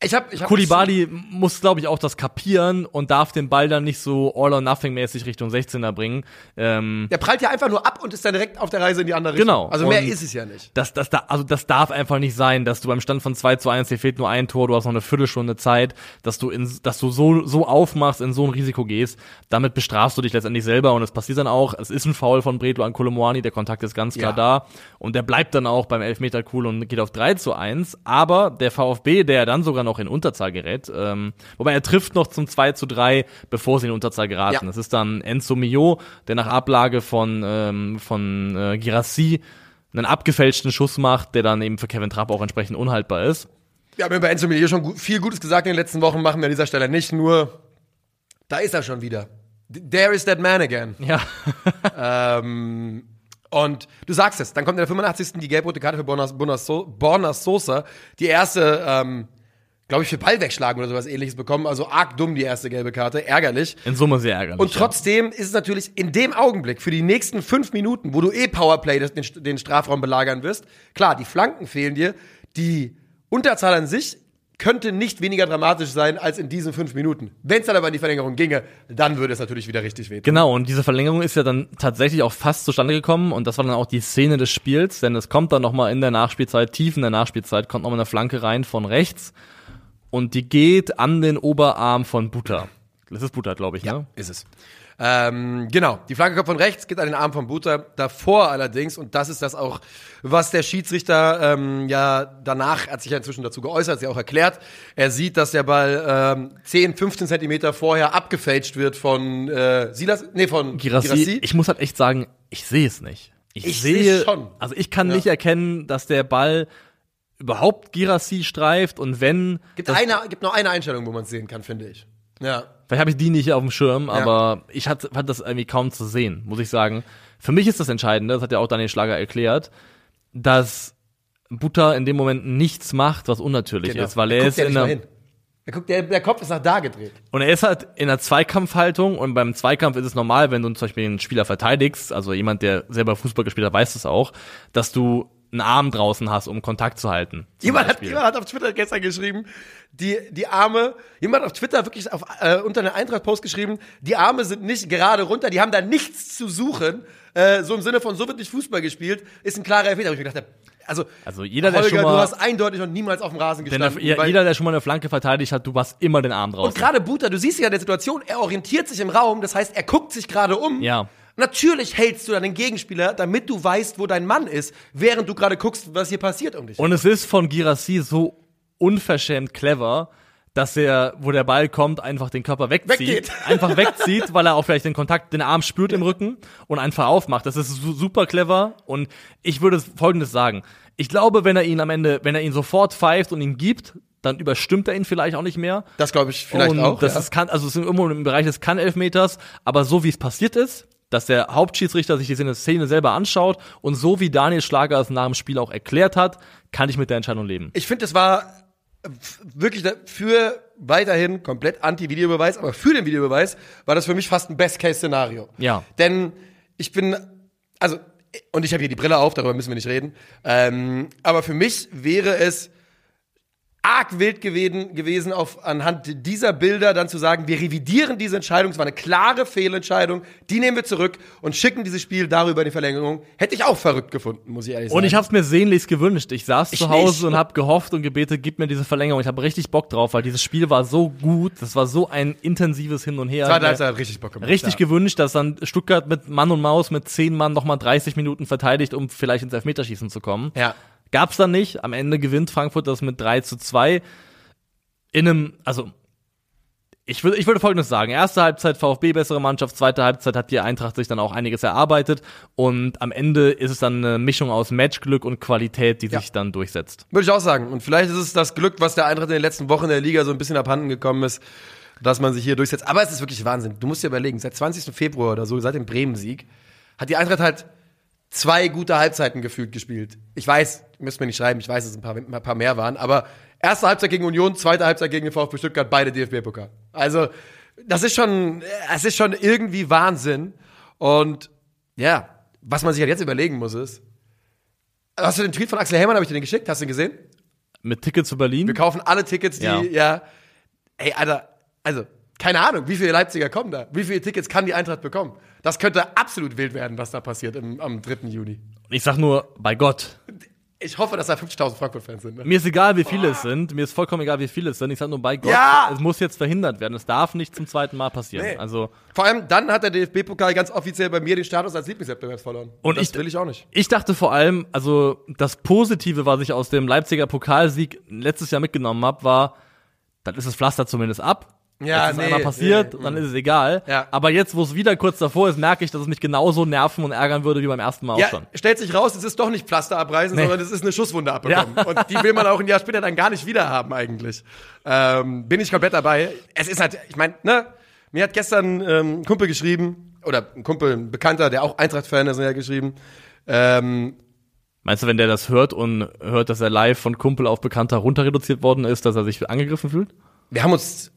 Ich hab, ich hab Kulibali muss, glaube ich, auch das kapieren und darf den Ball dann nicht so all or nothing mäßig Richtung 16er bringen. Ähm, Der prallt ja einfach nur ab und ist dann direkt auf der Reise in die andere Richtung. Genau. Also mehr Und- ist es ja nicht. das, das, da, also das darf einfach nicht sein, dass du beim Stand von 2 zu 1, dir fehlt nur ein Tor, du hast noch eine Viertelstunde Zeit, dass du in, dass du so, so aufmachst, in so ein Risiko gehst. Damit bestrafst du dich letztendlich selber und es passiert dann auch. Es ist ein Foul von Bredlo an Kolomoani, der Kontakt ist ganz klar Ja. da und der bleibt dann auch beim Elfmeter cool und geht auf 3 zu 1. Aber der VfB, der dann sogar noch in Unterzahl gerät, ähm, wobei er trifft noch zum 2 zu 3, bevor sie in Unterzahl geraten. Ja. Das ist dann Enzo Mio, der nach Ablage von, ähm, von äh, Girassi einen abgefälschten Schuss macht, der dann eben für Kevin Trapp auch entsprechend unhaltbar ist. Wir haben über Enzo Melier schon viel Gutes gesagt in den letzten Wochen, machen wir an dieser Stelle nicht. Nur, da ist er schon wieder. There is that man again. Ja. [LAUGHS] Ähm, und du sagst es, dann kommt in der 85. die gelb-rote Karte für Borna, Borna, so Borna Sosa. Die erste, ähm, glaube ich, für Ball wegschlagen oder sowas ähnliches bekommen. Also arg dumm die erste gelbe Karte, ärgerlich. In Summe sehr ärgerlich. Und trotzdem ist es natürlich in dem Augenblick, für die nächsten fünf Minuten, wo du eh Powerplay den, den Strafraum belagern wirst, klar, die Flanken fehlen dir, die Unterzahl an sich könnte nicht weniger dramatisch sein als in diesen fünf Minuten. Wenn es dann aber in die Verlängerung ginge, dann würde es natürlich wieder richtig wehtun. Genau, und diese Verlängerung ist ja dann tatsächlich auch fast zustande gekommen und das war dann auch die Szene des Spiels, denn es kommt dann nochmal in der Nachspielzeit, tief in der Nachspielzeit, kommt nochmal eine Flanke rein von rechts und die geht an den Oberarm von Buta. Das ist Buta, glaube ich, ne? Ist es. Ähm, genau, die Flanke kommt von rechts, geht an den Arm von Buter. Davor allerdings, und das ist das auch, was der Schiedsrichter ähm, ja danach, hat sich ja inzwischen dazu geäußert, hat sie auch erklärt, er sieht, dass der Ball ähm, 10, 15 Zentimeter vorher abgefälscht wird von äh, Silas, nee, von Girassi, ich muss halt echt sagen, ich sehe es nicht. Ich, Ich sehe schon. Also ich kann Ja. nicht erkennen, dass der Ball überhaupt Girassi streift und wenn Gibt, das, eine, gibt noch eine Einstellung, wo man es sehen kann, finde ich. Ja. Vielleicht habe ich die nicht auf dem Schirm, aber ich hatte, fand das irgendwie kaum zu sehen, muss ich sagen. Für mich ist das Entscheidende, das hat ja auch Daniel Schlager erklärt, dass Butter in dem Moment nichts macht, was unnatürlich ist, weil er Genau. guckt ist ja in einer. Er guckt, der, der Kopf ist nach da gedreht. und er ist halt in einer Zweikampfhaltung und beim Zweikampf ist es normal, wenn du zum Beispiel einen Spieler verteidigst, also jemand, der selber Fußball gespielt hat, weiß es auch, dass du einen Arm draußen hast, um Kontakt zu halten. Jemand hat, jemand hat auf Twitter gestern geschrieben, die, die Arme, jemand hat auf Twitter wirklich auf, äh, unter einer Eintracht-Post geschrieben, die Arme sind nicht gerade runter, die haben da nichts zu suchen. Äh, so im Sinne von, so wird nicht Fußball gespielt, ist ein klarer. Wo ich mir gedacht also, Also jeder, der Holger, schon mal- du hast eindeutig und niemals auf dem Rasen gestanden. der, jeder, der schon mal eine Flanke verteidigt hat, du hast immer den Arm und draußen. gerade Buter, du siehst ja in der Situation, er orientiert sich im Raum, das heißt, er guckt sich gerade um. Ja. Natürlich hältst du dann den Gegenspieler, damit du weißt, wo dein Mann ist, während du gerade guckst, was hier passiert um dich. Und es ist von Girassi so unverschämt clever, dass er, wo der Ball kommt, einfach den Körper wegzieht. Weggeht. [LAUGHS] Einfach wegzieht, weil er auch vielleicht den Kontakt, den Arm spürt im Rücken und einfach aufmacht. Das ist su- super clever. Und ich würde Folgendes sagen. Ich glaube, wenn er ihn am Ende, wenn er ihn sofort pfeift und ihn gibt, dann überstimmt er ihn vielleicht auch nicht mehr. das glaube ich vielleicht und auch. Das ja. ist kann, also es ist irgendwo im Bereich des Kann-Elfmeters, aber so wie es passiert ist, dass der Hauptschiedsrichter sich diese Szene selber anschaut und so wie Daniel Schlager es nach dem Spiel auch erklärt hat, kann ich mit der Entscheidung leben. Ich finde, es war wirklich für weiterhin komplett Anti-Videobeweis, aber für den Videobeweis war das für mich fast ein Best-Case-Szenario. Ja. Denn ich bin, also, und ich habe hier die Brille auf, darüber müssen wir nicht reden. Ähm, aber für mich wäre es arg wild gewesen, gewesen auf, anhand dieser Bilder dann zu sagen, wir revidieren diese Entscheidung, es war eine klare Fehlentscheidung, die nehmen wir zurück und schicken dieses Spiel darüber in die Verlängerung. Hätte ich auch verrückt gefunden, muss ich ehrlich sagen. Und ich habe es mir sehnlichst gewünscht. Ich saß Ich zu Hause nicht. und habe gehofft und gebetet, gib mir diese Verlängerung. Ich habe richtig Bock drauf, weil dieses Spiel war so gut. Das war so ein intensives Hin und Her. Zweite Halbzeit richtig Bock gemacht. Richtig ja. gewünscht, dass dann Stuttgart mit Mann und Maus mit zehn Mann nochmal 30 Minuten verteidigt, um vielleicht ins Elfmeterschießen zu kommen. Ja. Gab's dann nicht. Am Ende gewinnt Frankfurt das mit 3 zu 2. In einem, also, ich würde, ich würde Folgendes sagen. Erste Halbzeit VfB bessere Mannschaft, zweite Halbzeit hat die Eintracht sich dann auch einiges erarbeitet und am Ende ist es dann eine Mischung aus Matchglück und Qualität, die Ja. sich dann durchsetzt. Würde ich auch sagen. Und vielleicht ist es das Glück, was der Eintracht in den letzten Wochen in der Liga so ein bisschen abhanden gekommen ist, dass man sich hier durchsetzt. Aber es ist wirklich Wahnsinn. Du musst dir überlegen, seit 20. Februar oder so, seit dem Bremen-Sieg, hat die Eintracht halt zwei gute Halbzeiten gefühlt gespielt. Ich weiß, müsst mir nicht schreiben, ich weiß, dass es ein paar, ein paar mehr waren, aber erste Halbzeit gegen Union, zweite Halbzeit gegen den VfB Stuttgart, beide DFB-Pokal. Also, das ist schon, es ist schon irgendwie Wahnsinn. Und ja, was man sich halt jetzt überlegen muss, ist, hast du den Tweet von Axel Hellmann, habe ich dir den geschickt? Hast du den gesehen? Mit Ticket zu Berlin. Wir kaufen alle Tickets, die, ja. Ja. Ey, Alter, also, keine Ahnung, wie viele Leipziger kommen da? Wie viele Tickets kann die Eintracht bekommen? Das könnte absolut wild werden, was da passiert im, am 3. Juni. Ich sag nur, bei Gott. Ich hoffe, dass da 50.000 Frankfurt-Fans sind. Ne? Mir ist egal, wie viele es sind. Mir ist vollkommen egal, wie viele es sind. Ich sag nur, bei Gott. Ja! Es muss jetzt verhindert werden. Es darf nicht zum zweiten Mal passieren. Nee. Also, Vor allem dann hat der DFB-Pokal ganz offiziell bei mir den Status als Lieblingswettbewerb verloren. Und das ich- will ich auch nicht. Ich dachte vor allem, also das Positive, was ich aus dem Leipziger Pokalsieg letztes Jahr mitgenommen habe, war, dann ist das Pflaster zumindest ab. Ja, Jetzt ist nee, einmal passiert, nee, dann ist es egal. Ja. Aber jetzt, wo es wieder kurz davor ist, merke ich, dass es mich genauso nerven und ärgern würde wie beim ersten Mal auch Ja, schon. stellt sich raus, es ist doch nicht Pflaster abreißen, Nee. sondern es ist eine Schusswunde abbekommen. Ja. Und die will man auch ein Jahr später dann gar nicht wieder haben eigentlich. Ähm, bin ich komplett dabei. Es ist halt, ich meine, ne, mir hat gestern ähm, ein Kumpel geschrieben, oder ein Kumpel, ein Bekannter, der auch Eintracht-Fan ist, hat geschrieben, ähm, Meinst du, wenn der das hört und hört, dass er live von Kumpel auf Bekannter runter reduziert worden ist, dass er sich angegriffen fühlt? wir haben uns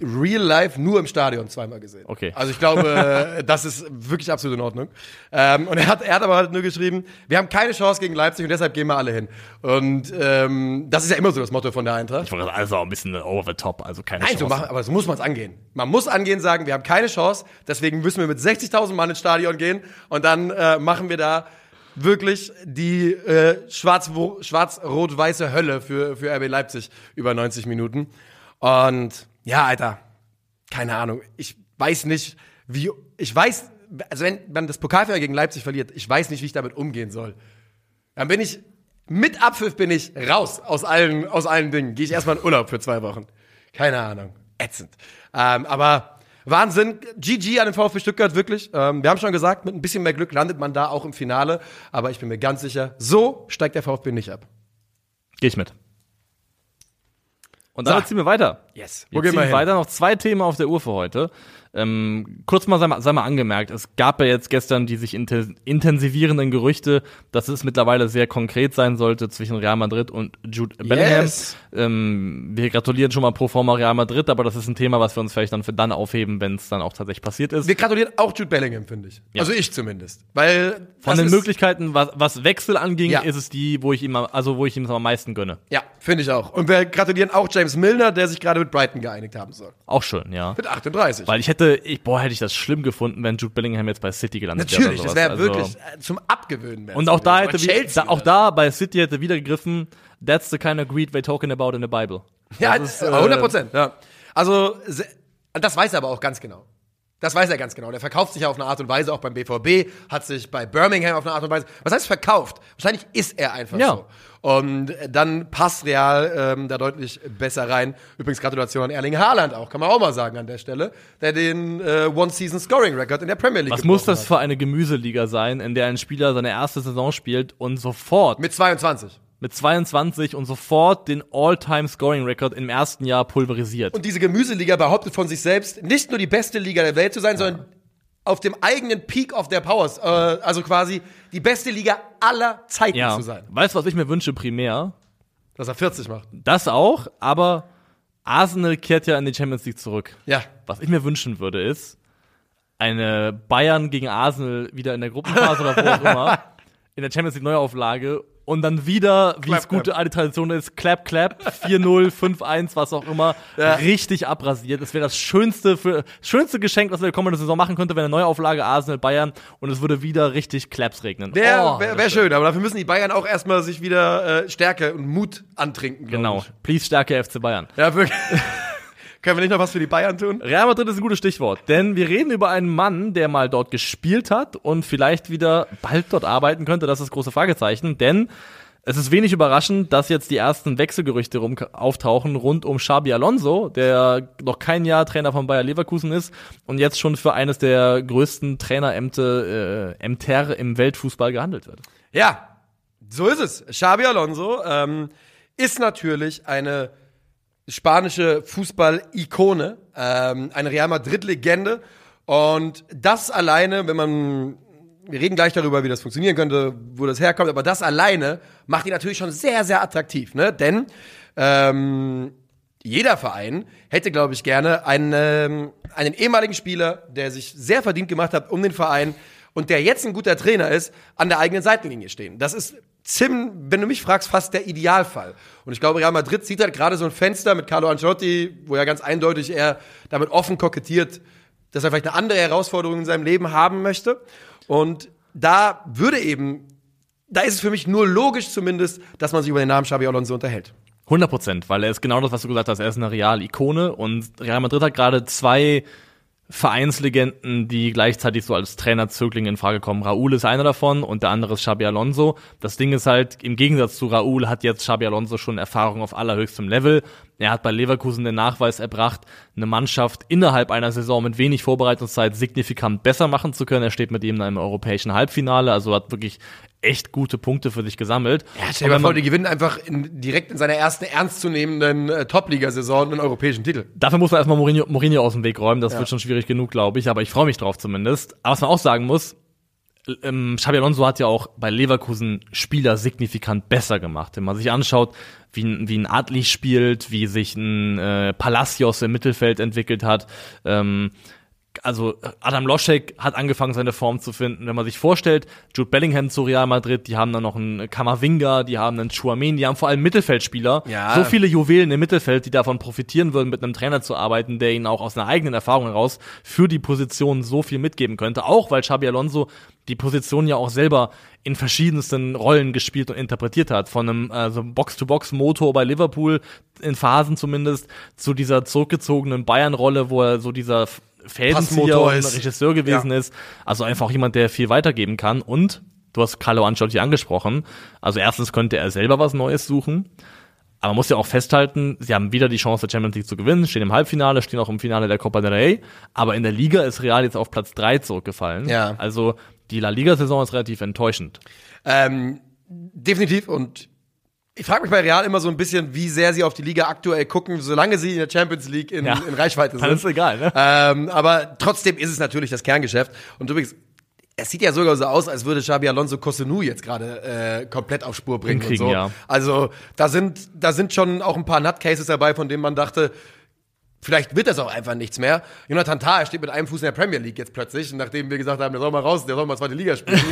real life nur im Stadion zweimal gesehen. Okay. Also ich glaube, [LAUGHS] das ist wirklich absolut in Ordnung. Ähm, und er hat, er hat aber halt nur geschrieben, wir haben keine Chance gegen Leipzig und deshalb gehen wir alle hin. Und ähm, das ist ja immer so das Motto von der Eintracht. Ich wollte also auch ein bisschen over the top, also keine Nein, so Chance. machen, aber so muss man es angehen. Man muss angehen, sagen, wir haben keine Chance, deswegen müssen wir mit 60.000 Mann ins Stadion gehen und dann äh, machen wir da wirklich die äh, schwarz- schwarz-rot-weiße Hölle für, für RB Leipzig über 90 Minuten. Und ja, Alter, keine Ahnung. Ich weiß nicht, wie, ich weiß, also wenn man das Pokalfinale gegen Leipzig verliert, ich weiß nicht, wie ich damit umgehen soll. Dann bin ich, mit Abpfiff bin ich raus aus allen, aus allen Dingen. Gehe ich erstmal in Urlaub für zwei Wochen. Keine Ahnung. Ätzend. Ähm, aber Wahnsinn. GG an den VfB Stuttgart, wirklich. Ähm, wir haben schon gesagt, mit ein bisschen mehr Glück landet man da auch im Finale. Aber ich bin mir ganz sicher, so steigt der VfB nicht ab. Gehe ich mit. Und dann So. ziehen wir weiter. Yes. Wir ziehen weiter. Noch zwei Themen auf der Uhr für heute. Ähm, kurz mal sei, mal sei mal angemerkt, es gab ja jetzt gestern die sich inten- intensivierenden Gerüchte, dass es mittlerweile sehr konkret sein sollte zwischen Real Madrid und Jude Bellingham. Yes. Ähm, wir gratulieren schon mal pro forma Real Madrid, aber das ist ein Thema, was wir uns vielleicht dann für dann aufheben, wenn es dann auch tatsächlich passiert ist. Wir gratulieren auch Jude Bellingham, finde ich. Also ich zumindest. Weil Von den Möglichkeiten, was, was Wechsel anging, Ja. ist es die, wo ich ihm, also wo ich ihm am meisten gönne. Ja, finde ich auch. Und wir gratulieren auch James Milner, der sich gerade mit Brighton geeinigt haben soll. Auch schön, ja. Mit 38. Weil ich hätte, ich, boah, hätte ich das schlimm gefunden, wenn Jude Bellingham jetzt bei City gelandet Natürlich, wäre. das oder wäre sowas. wirklich äh, zum Abgewöhnen. Und auch da hätte, wie, da, auch da bei City hätte wieder gegriffen, that's the kind of greed we're talking about in the Bible. Ja, Das ist, äh, äh, 100 Prozent. Ja. Also, das weiß er aber auch ganz genau. Das weiß er ganz genau. Der verkauft sich ja auf eine Art und Weise, auch beim BVB, hat sich bei Birmingham auf eine Art und Weise. Was heißt verkauft? Wahrscheinlich ist er einfach Ja. so. Und dann passt Real ähm, da deutlich besser rein. Übrigens Gratulation an Erling Haaland auch, kann man auch mal sagen an der Stelle, der den äh, One-Season-Scoring-Record in der Premier League Was muss das für eine Gemüseliga sein, in der ein Spieler seine erste Saison spielt und sofort hat. Mit 22. mit 22 und sofort den All-Time-Scoring-Record im ersten Jahr pulverisiert? Und diese Gemüseliga behauptet von sich selbst, nicht nur die beste Liga der Welt zu sein, sondern auf dem eigenen Peak of their Powers, äh, also quasi die beste Liga aller Zeiten ja. zu sein. Weißt du, was ich mir wünsche primär? Dass er 40 macht. Das auch, aber Arsenal kehrt ja in die Champions League zurück. Ja. Was ich mir wünschen würde, ist eine Bayern gegen Arsenal wieder in der Gruppenphase oder wo auch immer, [LAUGHS] in der Champions League Neuauflage und dann wieder, wie es gute alte Tradition ist, clap, clap, 4-0, 5-1, was auch immer, Ja. richtig abrasiert. Das wäre das schönste, für, schönste Geschenk, was wir in der kommenden Saison machen könnte, wenn eine Neuauflage Arsenal Bayern und es würde wieder richtig Claps regnen. Wäre Oh, wär, wär schön, aber dafür müssen die Bayern auch erstmal sich wieder äh, Stärke und Mut antrinken. Genau. ich. Please stärke FC Bayern. Ja, wirklich. [LAUGHS] Können wir nicht noch was für die Bayern tun? Real Madrid ist ein gutes Stichwort, denn wir reden über einen Mann, der mal dort gespielt hat und vielleicht wieder bald dort arbeiten könnte. Das ist das große Fragezeichen, denn es ist wenig überraschend, dass jetzt die ersten Wechselgerüchte rum auftauchen rund um Xabi Alonso, der noch kein Jahr Trainer von Bayer Leverkusen ist und jetzt schon für eines der größten Trainerämter äh, Ämter im Weltfußball gehandelt wird. Ja, so ist es. Xabi Alonso ähm, ist natürlich eine spanische Fußball-Ikone, ähm, eine Real Madrid-Legende. Und das alleine, wenn man, wir reden gleich darüber, wie das funktionieren könnte, wo das herkommt, aber das alleine macht ihn natürlich schon sehr, sehr attraktiv, ne? Denn ähm, jeder Verein hätte, glaube ich, gerne einen, ähm, einen ehemaligen Spieler, der sich sehr verdient gemacht hat um den Verein und der jetzt ein guter Trainer ist, an der eigenen Seitenlinie stehen. Das ist ziemlich, wenn du mich fragst, fast der Idealfall. Und ich glaube, Real Madrid sieht halt gerade so ein Fenster mit Carlo Ancelotti, wo ja ganz eindeutig er damit offen kokettiert, dass er vielleicht eine andere Herausforderung in seinem Leben haben möchte. Und da würde eben, da ist es für mich nur logisch zumindest, dass man sich über den Namen Xabi Alonso unterhält. 100 Prozent, weil er ist genau das, was du gesagt hast. Er ist eine Real-Ikone und Real Madrid hat gerade zwei Vereinslegenden, die gleichzeitig so als Trainerzöglinge in Frage kommen. Raúl ist einer davon und der andere ist Xabi Alonso. Das Ding ist halt, im Gegensatz zu Raúl hat jetzt Xabi Alonso schon Erfahrung auf allerhöchstem Level. Er hat bei Leverkusen den Nachweis erbracht, eine Mannschaft innerhalb einer Saison mit wenig Vorbereitungszeit signifikant besser machen zu können. Er steht mit ihm in einem europäischen Halbfinale, also hat wirklich echt gute Punkte für sich gesammelt. Ja, stell dir mal vor, die gewinnen einfach in, direkt in seiner ersten ernstzunehmenden äh, Top-Liga-Saison einen europäischen Titel. Dafür muss man erstmal Mourinho, Mourinho aus dem Weg räumen. Das wird schon schwierig genug, glaube ich. Aber ich freue mich drauf zumindest. Aber was man auch sagen muss, ähm, Xabi Alonso hat ja auch bei Leverkusen Spieler signifikant besser gemacht. Wenn man sich anschaut, wie, ein- wie ein Adli spielt, wie sich ein äh, Palacios im Mittelfeld entwickelt hat, ähm, also Adam Loschek hat angefangen, seine Form zu finden. Wenn man sich vorstellt, Jude Bellingham zu Real Madrid, die haben dann noch einen Kamavinga, die haben einen Chouameni, die haben vor allem Mittelfeldspieler. Ja. So viele Juwelen im Mittelfeld, die davon profitieren würden, mit einem Trainer zu arbeiten, der ihnen auch aus einer eigenen Erfahrung heraus für die Position so viel mitgeben könnte. Auch weil Xabi Alonso die Position ja auch selber in verschiedensten Rollen gespielt und interpretiert hat. Von einem also Box-to-Box-Motor bei Liverpool, in Phasen zumindest, zu dieser zurückgezogenen Bayern-Rolle, wo er so dieser Fädenzieher und. Regisseur gewesen ist. Also einfach jemand, der viel weitergeben kann. Und du hast Carlo Ancelotti angesprochen. Also erstens könnte er selber was Neues suchen. Aber man muss ja auch festhalten, sie haben wieder die Chance, der Champions League zu gewinnen, stehen im Halbfinale, stehen auch im Finale der Copa del Rey. Aber in der Liga ist Real jetzt auf Platz drei zurückgefallen. Ja. Also die La Liga-Saison ist relativ enttäuschend. Ähm, definitiv. Und ich frage mich bei Real immer so ein bisschen, wie sehr sie auf die Liga aktuell gucken, solange sie in der Champions League in, Ja. in Reichweite sind. Ist egal, ne? Ähm, aber trotzdem ist es natürlich das Kerngeschäft. Und übrigens, es sieht ja sogar so aus, als würde Xabi Alonso Cossenu jetzt gerade äh, komplett auf Spur bringen Hinkriegen, und so. ja. Also da sind da sind schon auch ein paar Nutcases dabei, von denen man dachte, vielleicht wird das auch einfach nichts mehr. Jonathan Tah steht mit einem Fuß in der Premier League jetzt plötzlich, nachdem wir gesagt haben, der soll mal raus, der soll mal zweite Liga spielen. [LAUGHS]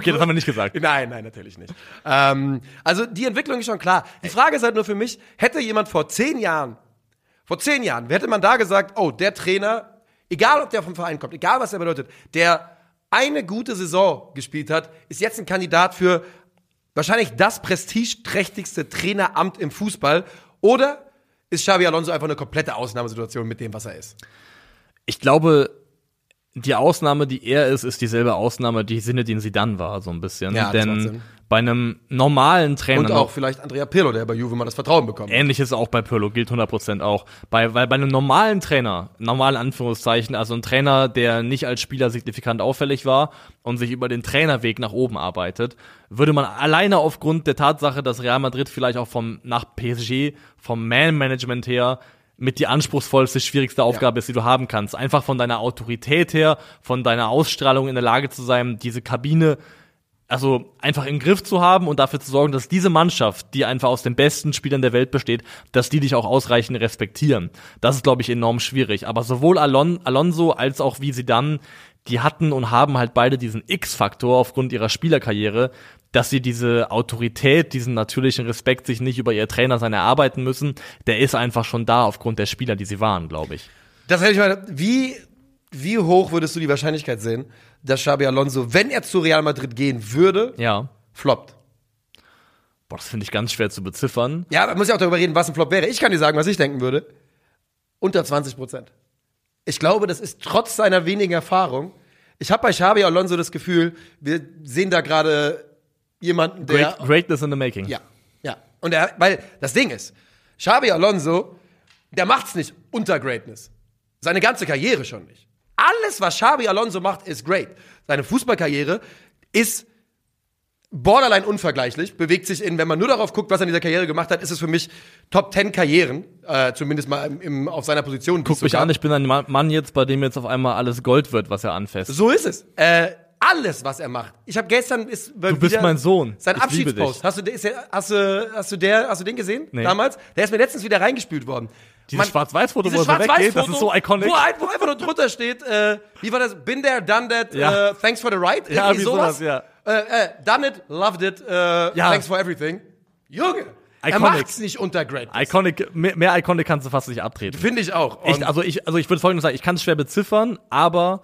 Okay, das haben wir nicht gesagt. Nein, nein, natürlich nicht. Ähm, also die Entwicklung ist schon klar. Die Frage ist halt nur für mich, hätte jemand vor zehn Jahren, vor zehn Jahren, hätte man da gesagt, oh, der Trainer, egal ob der vom Verein kommt, egal was er bedeutet, der eine gute Saison gespielt hat, ist jetzt ein Kandidat für wahrscheinlich das prestigeträchtigste Traineramt im Fußball oder ist Xabi Alonso einfach eine komplette Ausnahmesituation mit dem, was er ist? Ich glaube, die Ausnahme, die er ist, ist dieselbe Ausnahme, die Sinne, den sie dann war, so ein bisschen. Ja, Denn. Bei einem normalen Trainer Und auch vielleicht Andrea Pirlo, der bei Juve mal das Vertrauen bekommt. Ähnliches auch bei Pirlo, gilt 100% auch. Bei, weil bei einem normalen Trainer, normalen Anführungszeichen, also ein Trainer, der nicht als Spieler signifikant auffällig war und sich über den Trainerweg nach oben arbeitet, würde man alleine aufgrund der Tatsache, dass Real Madrid vielleicht auch vom, nach PSG, vom Man-Management her, mit die anspruchsvollste, schwierigste Aufgabe ist, die du haben kannst. Einfach von deiner Autorität her, von deiner Ausstrahlung in der Lage zu sein, diese Kabine also einfach im Griff zu haben und dafür zu sorgen, dass diese Mannschaft, die einfach aus den besten Spielern der Welt besteht, dass die dich auch ausreichend respektieren. Das ist, glaube ich, enorm schwierig. Aber sowohl Alon Alonso als auch wie sie dann, die hatten und haben halt beide diesen X-Faktor aufgrund ihrer Spielerkarriere, dass sie diese Autorität, diesen natürlichen Respekt sich nicht über ihr Trainer sein erarbeiten müssen, der ist einfach schon da aufgrund der Spieler, die sie waren, glaube ich. Das hätte ich mal, wie, wie hoch würdest du die Wahrscheinlichkeit sehen, dass Xabi Alonso, wenn er zu Real Madrid gehen würde, Ja. floppt? Boah, das finde ich ganz schwer zu beziffern. Ja, man muss ja auch darüber reden, was ein Flop wäre. Ich kann dir sagen, was ich denken würde. Unter 20 Prozent. Ich glaube, das ist trotz seiner wenigen Erfahrung. Ich habe bei Xabi Alonso das Gefühl, wir sehen da gerade jemanden, der Great, greatness in the making. Ja, ja. Und er, weil das Ding ist, Xabi Alonso, der macht's nicht unter Greatness. Seine ganze Karriere schon nicht. Alles, was Xabi Alonso macht, ist great. Seine Fußballkarriere ist borderline unvergleichlich, bewegt sich in, wenn man nur darauf guckt, was er in dieser Karriere gemacht hat, ist es für mich Top 10 Karrieren, äh, zumindest mal im, im, auf seiner Position. Guck mich an, ich bin ein Ma- Mann jetzt, bei dem jetzt auf einmal alles Gold wird, was er anfasst. So ist es. Äh, alles, was er macht. Ich habe gestern ist Du bist mein Sohn. Sein Ich Abschiedspost. Hast du, den- ist der, hast du, hast du der, hast du den gesehen Nee. damals? Der ist mir letztens wieder reingespült worden. Dieses Schwarz-Weiß-Foto, wo er weggeht, das ist so iconic. Wo, ein, wo einfach nur drunter steht, äh, wie war das? Been there, done that, Ja. äh, thanks for the ride. Ja, Irgendwie wie sowas, ja. Äh, äh, done it, loved it, äh, thanks for everything. Junge, er Iconic. macht's nicht unter Greatness. Iconic, mehr, mehr Iconic kannst du fast nicht abtreten. Finde ich auch. Und- also ich, also ich würde folgendes sagen, ich kann es schwer beziffern, aber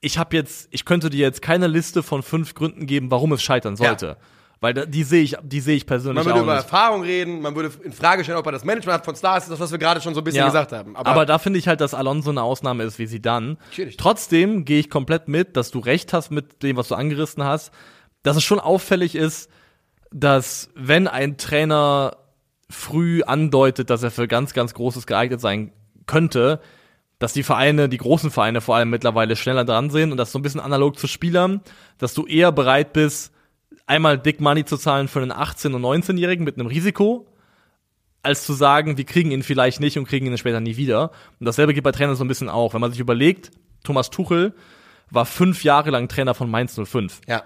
ich habe jetzt, ich könnte dir jetzt keine Liste von fünf Gründen geben, warum es scheitern sollte. Weil da, die sehe ich, die sehe ich persönlich man würde über nicht. Erfahrung reden, man würde in Frage stellen, ob er das Management hat von Stars, das, was wir gerade schon so ein bisschen Ja. gesagt haben. Aber, da finde ich halt, dass Alonso eine Ausnahme ist, wie sie dann. Natürlich. Trotzdem gehe ich komplett mit, dass du recht hast mit dem, was du angerissen hast, dass es schon auffällig ist, dass wenn ein Trainer früh andeutet, dass er für ganz, ganz Großes geeignet sein könnte, dass die Vereine, die großen Vereine vor allem mittlerweile schneller dran sind und das so ein bisschen analog zu Spielern, dass du eher bereit bist, einmal Dick Money zu zahlen für einen 18- und 19-Jährigen mit einem Risiko, als zu sagen, wir kriegen ihn vielleicht nicht und kriegen ihn später nie wieder. Und dasselbe geht bei Trainern so ein bisschen auch. Wenn man sich überlegt, Thomas Tuchel war fünf Jahre lang Trainer von Mainz 05. ja.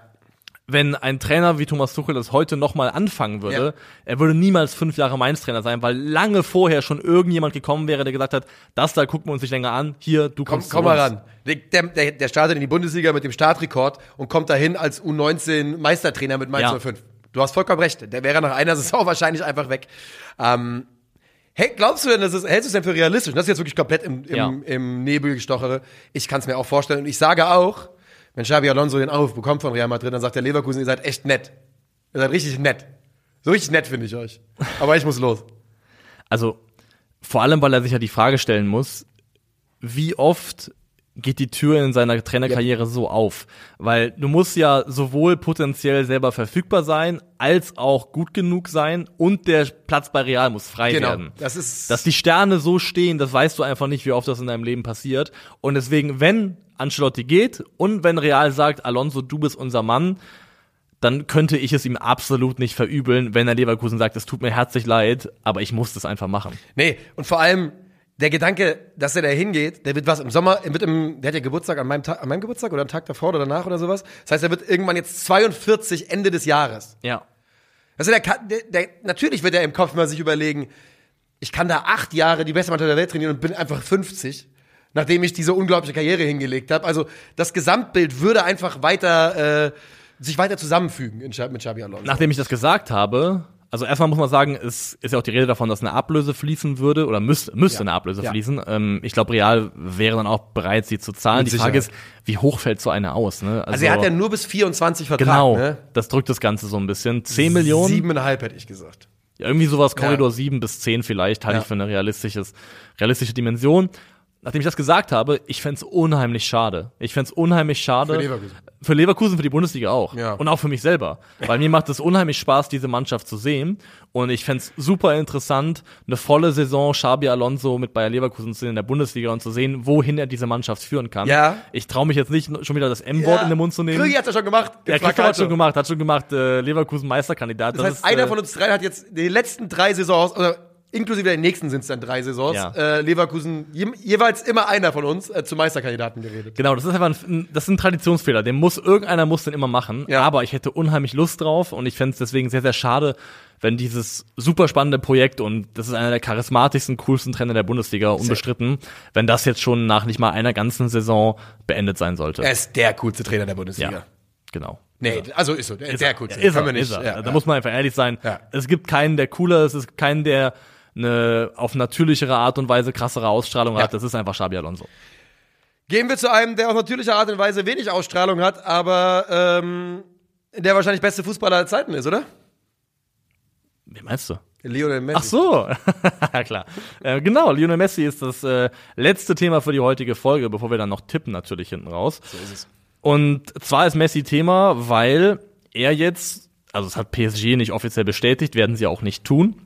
Wenn ein Trainer wie Thomas Tuchel das heute nochmal anfangen würde, Ja. er würde niemals fünf Jahre Mainz-Trainer sein, weil lange vorher schon irgendjemand gekommen wäre, der gesagt hat, das da gucken wir uns nicht länger an, hier, du Komm, kommst komm zu mal ran. Der, der, der startet in die Bundesliga mit dem Startrekord und kommt dahin als U19 Meistertrainer mit Mainz Ja. 05. Du hast vollkommen recht. Der wäre nach einer [LAUGHS] Saison wahrscheinlich einfach weg. Ähm, hey, glaubst du denn, dass es, hältst du es denn für realistisch? Das ist jetzt wirklich komplett im, im, Ja. im Nebel gestochere. Ich kann es mir auch vorstellen. Und ich sage auch, wenn Xabi Alonso den Anruf bekommt von Real Madrid, dann sagt der Leverkusen, ihr seid echt nett. Ihr seid richtig nett. So richtig nett finde ich euch. Aber ich muss los. Also, vor allem, weil er sich ja die Frage stellen muss, wie oft geht die Tür in seiner Trainerkarriere so auf? Weil du musst ja sowohl potenziell selber verfügbar sein, als auch gut genug sein und der Platz bei Real muss frei Genau. werden. Das ist, Dass die Sterne so stehen, das weißt du einfach nicht, wie oft das in deinem Leben passiert. Und deswegen, wenn Ancelotti geht und wenn Real sagt, Alonso, du bist unser Mann, dann könnte ich es ihm absolut nicht verübeln, wenn er Leverkusen sagt, es tut mir herzlich leid, aber ich muss das einfach machen. Nee, und vor allem der Gedanke, dass er da hingeht, der wird was im Sommer, er wird im, der hat ja Geburtstag an meinem Tag, an meinem Geburtstag oder am Tag davor oder danach oder sowas. Das heißt, er wird irgendwann jetzt 42 Ende des Jahres. Ja. Also der, kann, der, der natürlich wird er im Kopf mal sich überlegen, ich kann da acht Jahre die beste Mannschaft der Welt trainieren und bin einfach 50, nachdem ich diese unglaubliche Karriere hingelegt habe. Also das Gesamtbild würde einfach weiter äh, sich weiter zusammenfügen in, mit Xabi Alonso. Nachdem ich das gesagt habe, also erstmal muss man sagen, es ist ja auch die Rede davon, dass eine Ablöse fließen würde oder müsste, müsste Ja. eine Ablöse Ja. fließen. Ähm, ich glaube, Real wäre dann auch bereit, sie zu zahlen. Mit die Frage ist, Sicherheit. wie hoch fällt so eine aus? Ne? also er hat ja nur bis 24 Vertrag, genau, ne? das drückt das Ganze so ein bisschen. 10 Millionen, Siebeneinhalb hätte ich gesagt. Ja, irgendwie sowas, Korridor Ja. 7 bis 10 vielleicht, halte ich für eine realistisches, realistische Dimension. Nachdem ich das gesagt habe, ich fänd's unheimlich schade. Ich fänd's unheimlich schade. Für Leverkusen. Für die Bundesliga auch. Ja. Und auch für mich selber. Weil mir macht es unheimlich Spaß, diese Mannschaft zu sehen. Und ich fänd's super interessant, eine volle Saison Xabi Alonso mit Bayer Leverkusen zu sehen in der Bundesliga und zu sehen, wohin er diese Mannschaft führen kann. Ja. Ich traue mich jetzt nicht, schon wieder das M-Wort in den Mund zu nehmen. Krügi hat ja schon gemacht. Ja, Christoph hat schon gemacht, hat schon gemacht, äh, Leverkusen Meisterkandidat. Das, heißt, ist, einer äh, von uns drei hat jetzt die letzten drei Saisons, oder inklusive der nächsten sind es dann drei Saisons, Ja. äh, Leverkusen, je, jeweils immer einer von uns äh, zu Meisterkandidaten geredet. Genau, das ist einfach ein, das ist ein Traditionsfehler. Den muss irgendeiner muss den immer machen. Ja. Aber ich hätte unheimlich Lust drauf und ich fände es deswegen sehr sehr schade, wenn dieses super spannende Projekt und das ist einer der charismatischsten, coolsten Trainer der Bundesliga unbestritten, wenn das jetzt schon nach nicht mal einer ganzen Saison beendet sein sollte. Er ist der coolste Trainer der Bundesliga. ja, genau. Nee, also ist so. Ist sehr gut. Ja, ist er, ist er. Ja, da ja. muss man einfach ehrlich sein. Es gibt keinen, der cooler ist, es gibt keinen, der eine auf natürlichere Art und Weise krassere Ausstrahlung Ja. hat. Das ist einfach Xabi Alonso. Gehen wir zu einem, der auf natürliche Art und Weise wenig Ausstrahlung hat, aber ähm, der wahrscheinlich beste Fußballer aller Zeiten ist, oder? Wie meinst du? Lionel Messi. Ach so, [LAUGHS] ja klar. Äh, genau, Lionel Messi ist das äh, letzte Thema für die heutige Folge, bevor wir dann noch tippen natürlich hinten raus. So ist es. Und zwar ist Messi Thema, weil er jetzt, also es hat PSG nicht offiziell bestätigt, werden sie auch nicht tun.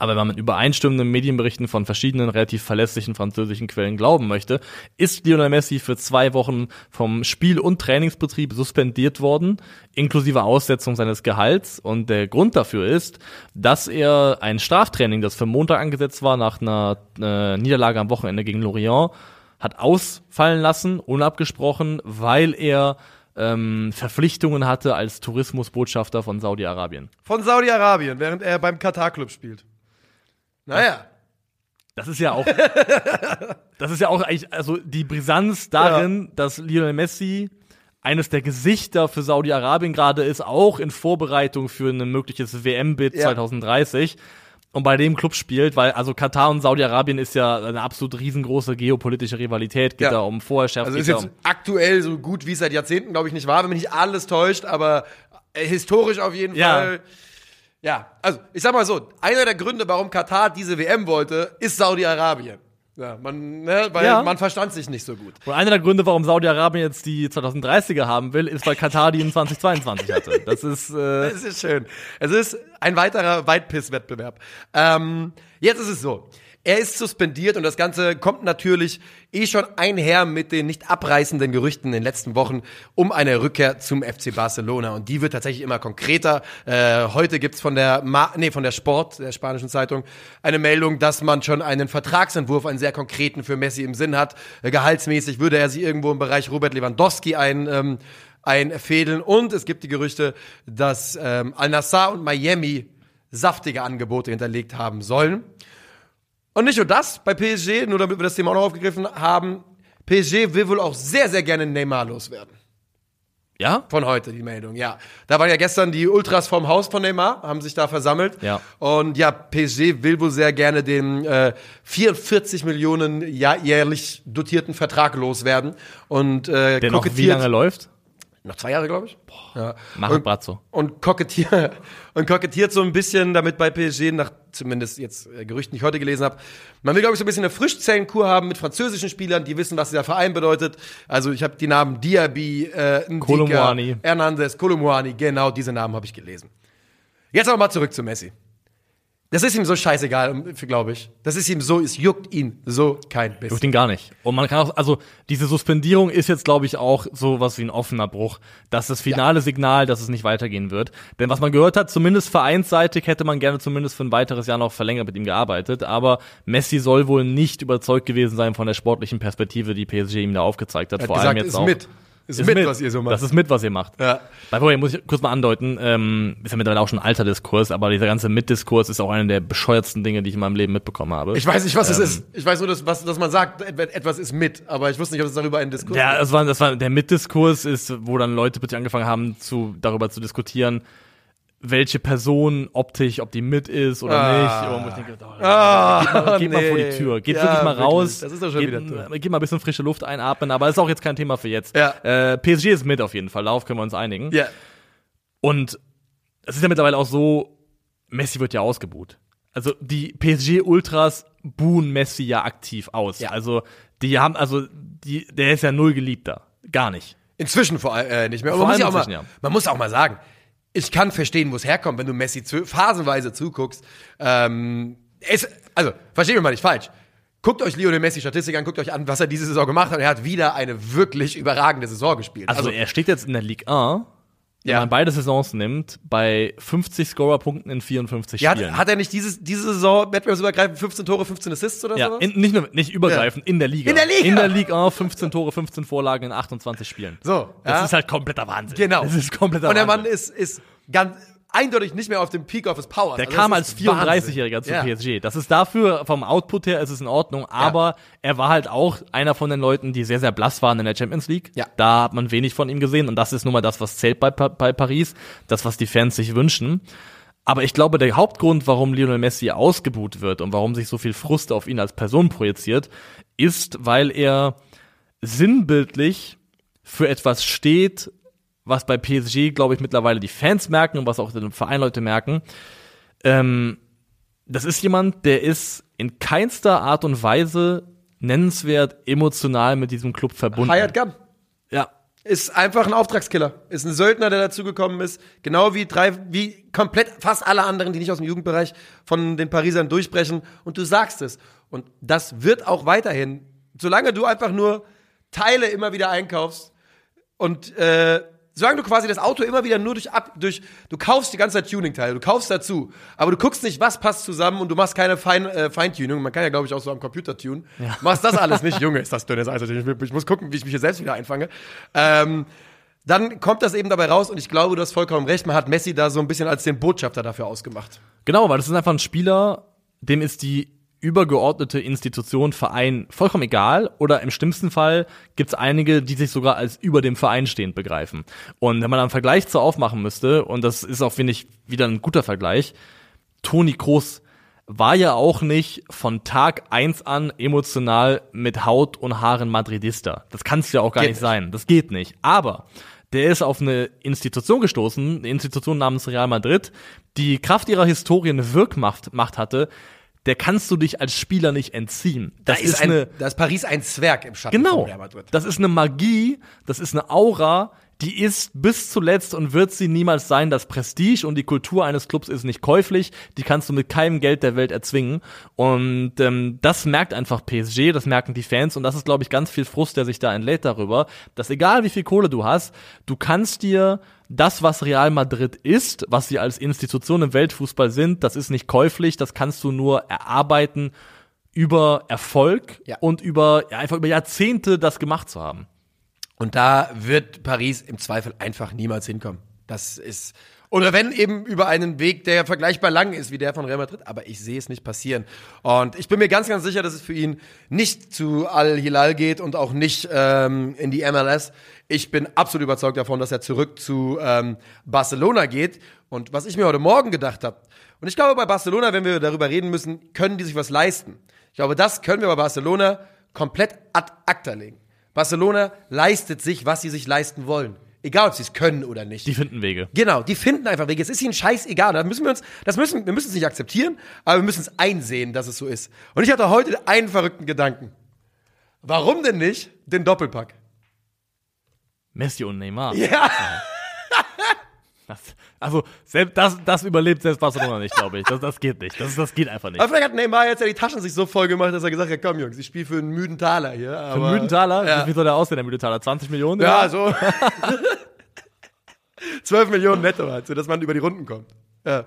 Aber wenn man übereinstimmenden Medienberichten von verschiedenen relativ verlässlichen französischen Quellen glauben möchte, ist Lionel Messi für zwei Wochen vom Spiel- und Trainingsbetrieb suspendiert worden, inklusive Aussetzung seines Gehalts. Und der Grund dafür ist, dass er ein Straftraining, das für Montag angesetzt war, nach einer äh, Niederlage am Wochenende gegen Lorient, hat ausfallen lassen, unabgesprochen, weil er ähm, Verpflichtungen hatte als Tourismusbotschafter von Saudi-Arabien. Von Saudi-Arabien, während er beim Katar-Club spielt. Naja. Das ist ja auch, [LAUGHS] das ist ja auch eigentlich, also die Brisanz darin, dass Lionel Messi eines der Gesichter für Saudi-Arabien gerade ist, auch in Vorbereitung für ein mögliches WM-Bid Ja. 2030 und bei dem Club spielt, weil also Katar und Saudi-Arabien ist ja eine absolut riesengroße geopolitische Rivalität, geht Ja. da um Vorherrschaft, Also ist jetzt um aktuell so gut wie seit Jahrzehnten, glaube ich, nicht wahr, wenn mich nicht alles täuscht, aber äh, historisch auf jeden Ja. Fall. Ja, also ich sag mal so, einer der Gründe, warum Katar diese WM wollte, ist Saudi-Arabien. Ja, man, ne, weil Ja. man verstand sich nicht so gut. Und einer der Gründe, warum Saudi-Arabien jetzt die 2030er haben will, ist, weil Katar die in 2022 hatte. Das ist, äh, [LAUGHS] Es ist schön. Es ist ein weiterer Weitpiss-Wettbewerb. Ähm, jetzt ist es so. Er ist suspendiert und das Ganze kommt natürlich eh schon einher mit den nicht abreißenden Gerüchten in den letzten Wochen um eine Rückkehr zum FC Barcelona. Und die wird tatsächlich immer konkreter. Äh, heute gibt's von der Ma nee, von der Sport, der spanischen Zeitung, eine Meldung, dass man schon einen Vertragsentwurf, einen sehr konkreten für Messi im Sinn hat. Äh, gehaltsmäßig würde er sich irgendwo im Bereich Robert Lewandowski ein ähm, einfädeln. Und es gibt die Gerüchte, dass ähm, Al-Nassr und Miami saftige Angebote hinterlegt haben sollen. Und nicht nur das, bei PSG, nur damit wir das Thema auch noch aufgegriffen haben, PSG will wohl auch sehr, sehr gerne Neymar loswerden. ja? Von heute die Meldung, ja. Da waren ja gestern die Ultras vom Haus von Neymar, haben sich da versammelt. Ja. Und ja, PSG will wohl sehr gerne den äh, 44 Millionen jährlich dotierten Vertrag loswerden. Und äh, Der noch wie lange läuft? Noch zwei Jahre, glaube ich. Ja. Mach und, Brazzo. und kokettiert [LAUGHS] und kokettiert so ein bisschen damit bei PSG nach zumindest jetzt äh, Gerüchten, die ich heute gelesen habe. Man will glaube ich so ein bisschen eine Frischzellenkur haben mit französischen Spielern, die wissen, was dieser Verein bedeutet. Also ich habe die Namen Diaby, äh, Ndika, Kolomuani. Hernandez, Kolomuani, genau diese Namen habe ich gelesen. Jetzt aber mal zurück zu Messi. Das ist ihm so scheißegal, glaube ich. Das ist ihm so, es juckt ihn so kein Juckt bisschen. ihn gar nicht. Und man kann auch, also diese Suspendierung ist jetzt, glaube ich, auch so was wie ein offener Bruch. Das ist das finale Signal, dass es nicht weitergehen wird. Denn was man gehört hat, zumindest vereinsseitig hätte man gerne zumindest für ein weiteres Jahr noch verlängert mit ihm gearbeitet. Aber Messi soll wohl nicht überzeugt gewesen sein von der sportlichen Perspektive, die PSG ihm da aufgezeigt hat. Er hat Vor gesagt, allem jetzt ist auch. mit. Ist, mit, was ihr so macht. Das ist mit, was ihr macht. Ja. The way, muss ich kurz mal andeuten, ähm, ist ja mittlerweile auch schon ein alter Diskurs, aber dieser ganze Mitdiskurs ist auch einer der bescheuertsten Dinge, die ich in meinem Leben mitbekommen habe. Ich weiß nicht, was es Ähm. ist. Ich weiß nur, dass, was, dass man sagt, et- etwas ist mit, aber ich wusste nicht, ob es darüber einen Diskurs Ja, das war, das war der Mitdiskurs ist, wo dann Leute plötzlich angefangen haben, zu, darüber zu diskutieren, welche Person optisch, ob die mit ist oder Ah. nicht. Und ich denke, oh, Ah, geht, mal, geht mal vor die. Tür. Geht Ja, wirklich mal raus. Das ist doch schon geht, wieder Geht mal ein bisschen frische Luft einatmen, aber ist auch jetzt kein Thema für jetzt. Ja. Äh, PSG ist mit auf jeden Fall, darauf können wir uns einigen. Ja. Und es ist ja mittlerweile auch so, Messi wird ja ausgebuht. Also die PSG-Ultras buhen Messi ja aktiv aus. Ja. Also die haben, also die, der ist ja null geliebter. Gar nicht. Inzwischen vor allem äh, nicht mehr. Vor man, muss allem ja auch mal, ja. man muss auch mal sagen, ich kann verstehen, wo es herkommt, wenn du Messi zu, phasenweise zuguckst. Ähm, es, also, verstehen wir mal nicht falsch. Guckt euch Lionel Messi Statistik an, guckt euch an, was er diese Saison gemacht hat. Er hat wieder eine wirklich überragende Saison gespielt. Also, er steht jetzt in der Ligue 1, wenn Ja. man beide Saisons nimmt, bei 50 Scorerpunkten in 54 ja, hat, Spielen. hat er nicht dieses, diese Saison wettbewerbsübergreifend 15 Tore, 15 Assists oder ja, sowas? in, nicht nur nicht übergreifend, in der Liga. In der Liga! In der Ligue 1, 15 Tore, 15 Vorlagen in 28 Spielen. So, Das ja. ist halt kompletter Wahnsinn. Genau. Das ist kompletter Und der Mann Wahnsinn. ist, ist ganz, eindeutig nicht mehr auf dem Peak of his Powers. Der Also kam als ist Wahnsinn. 34-Jähriger zu Ja. PSG. Das ist dafür, vom Output her ist es in Ordnung, aber er war halt auch einer von den Leuten, die sehr, sehr blass waren in der Champions League. Ja. Da hat man wenig von ihm gesehen und das ist nun mal das, was zählt bei, bei Paris, das, was die Fans sich wünschen. Aber ich glaube, der Hauptgrund, warum Lionel Messi ausgebuht wird und warum sich so viel Frust auf ihn als Person projiziert, ist, weil er sinnbildlich für etwas steht, was bei PSG, glaube ich, mittlerweile die Fans merken und was auch die Vereinleute merken. Ähm, das ist jemand, der ist in keinster Art und Weise nennenswert emotional mit diesem Club verbunden. Hired Gun. Ja, Ist einfach ein Auftragskiller. Ist ein Söldner, der dazugekommen ist. Genau wie drei, wie komplett fast alle anderen, die nicht aus dem Jugendbereich von den Parisern durchbrechen. Und du sagst es. Und das wird auch weiterhin, solange du einfach nur Teile immer wieder einkaufst und äh, solange du quasi das Auto immer wieder nur durch ab, durch, du kaufst die ganze Zeit Tuning-Teile, du kaufst dazu, aber du guckst nicht, was passt zusammen und du machst keine Fein, äh, Feintuning. Man kann ja, glaube ich, auch so am Computer tunen. Machst das alles nicht, [LAUGHS] Junge, ist das dünnes Eis. Ich, ich muss gucken, wie ich mich hier selbst wieder einfange. Ähm, dann kommt das eben dabei raus und ich glaube, du hast vollkommen recht. Man hat Messi da so ein bisschen als den Botschafter dafür ausgemacht. Genau, weil das ist einfach ein Spieler, dem ist die übergeordnete Institution, Verein vollkommen egal oder im schlimmsten Fall gibt es einige, die sich sogar als über dem Verein stehend begreifen. Und wenn man einen Vergleich zu aufmachen müsste, und das ist auch, finde ich, wieder ein guter Vergleich, Toni Kroos war ja auch nicht von Tag eins an emotional mit Haut und Haaren Madridista. Das kann es ja auch gar Geht nicht nicht. sein. Das geht nicht. Aber der ist auf eine Institution gestoßen, eine Institution namens Real Madrid, die Kraft ihrer Historie eine Wirkmacht Macht hatte. Der kannst du dich als Spieler nicht entziehen. Da Das ist, ist ein, eine da ist Paris ein Zwerg im Schatten Genau. von Real Madrid. Das ist eine Magie, das ist eine Aura, die ist bis zuletzt und wird sie niemals sein. Das Prestige und die Kultur eines Clubs ist nicht käuflich. Die kannst du mit keinem Geld der Welt erzwingen. Und ähm, das merkt einfach PSG, das merken die Fans. Und das ist, glaube ich, ganz viel Frust, der sich da entlädt darüber, dass egal wie viel Kohle du hast, du kannst dir das, was Real Madrid ist, was sie als Institution im Weltfußball sind, das ist nicht käuflich, das kannst du nur erarbeiten über Erfolg Ja. und über ja, einfach über Jahrzehnte das gemacht zu haben. Und da wird Paris im Zweifel einfach niemals hinkommen. Das ist, oder wenn eben über einen Weg, der vergleichbar lang ist wie der von Real Madrid, aber ich sehe es nicht passieren. Und ich bin mir ganz, ganz sicher, dass es für ihn nicht zu Al-Hilal geht und auch nicht ähm, in die MLS. Ich bin absolut überzeugt davon, dass er zurück zu ähm, Barcelona geht. Und was ich mir heute Morgen gedacht habe, und ich glaube, bei Barcelona, wenn wir darüber reden müssen, können die sich was leisten. Ich glaube, das können wir bei Barcelona komplett ad acta legen. Barcelona leistet sich, was sie sich leisten wollen. Egal, ob sie es können oder nicht. Die finden Wege. Genau, die finden einfach Wege. Es ist ihnen scheißegal. Da müssen wir uns, das müssen, wir müssen es nicht akzeptieren, aber wir müssen es einsehen, dass es so ist. Und ich hatte heute einen verrückten Gedanken. Warum denn nicht den Doppelpack? Messi und Neymar. Ja, Das, also, selbst das, das überlebt selbst Barcelona nicht, glaube ich. Das, das geht nicht. Das, das geht einfach nicht. aber vielleicht hat Neymar jetzt ja die Taschen sich so voll gemacht, dass er gesagt hat, komm Jungs, ich spiele für einen müden Taler hier. Für Aber, einen müden Taler, Ja, wie soll der aussehen, der müde Taler? 20 Millionen? ja so. [LAUGHS] 12 Millionen netto halt, so dass man über die Runden kommt. Ja.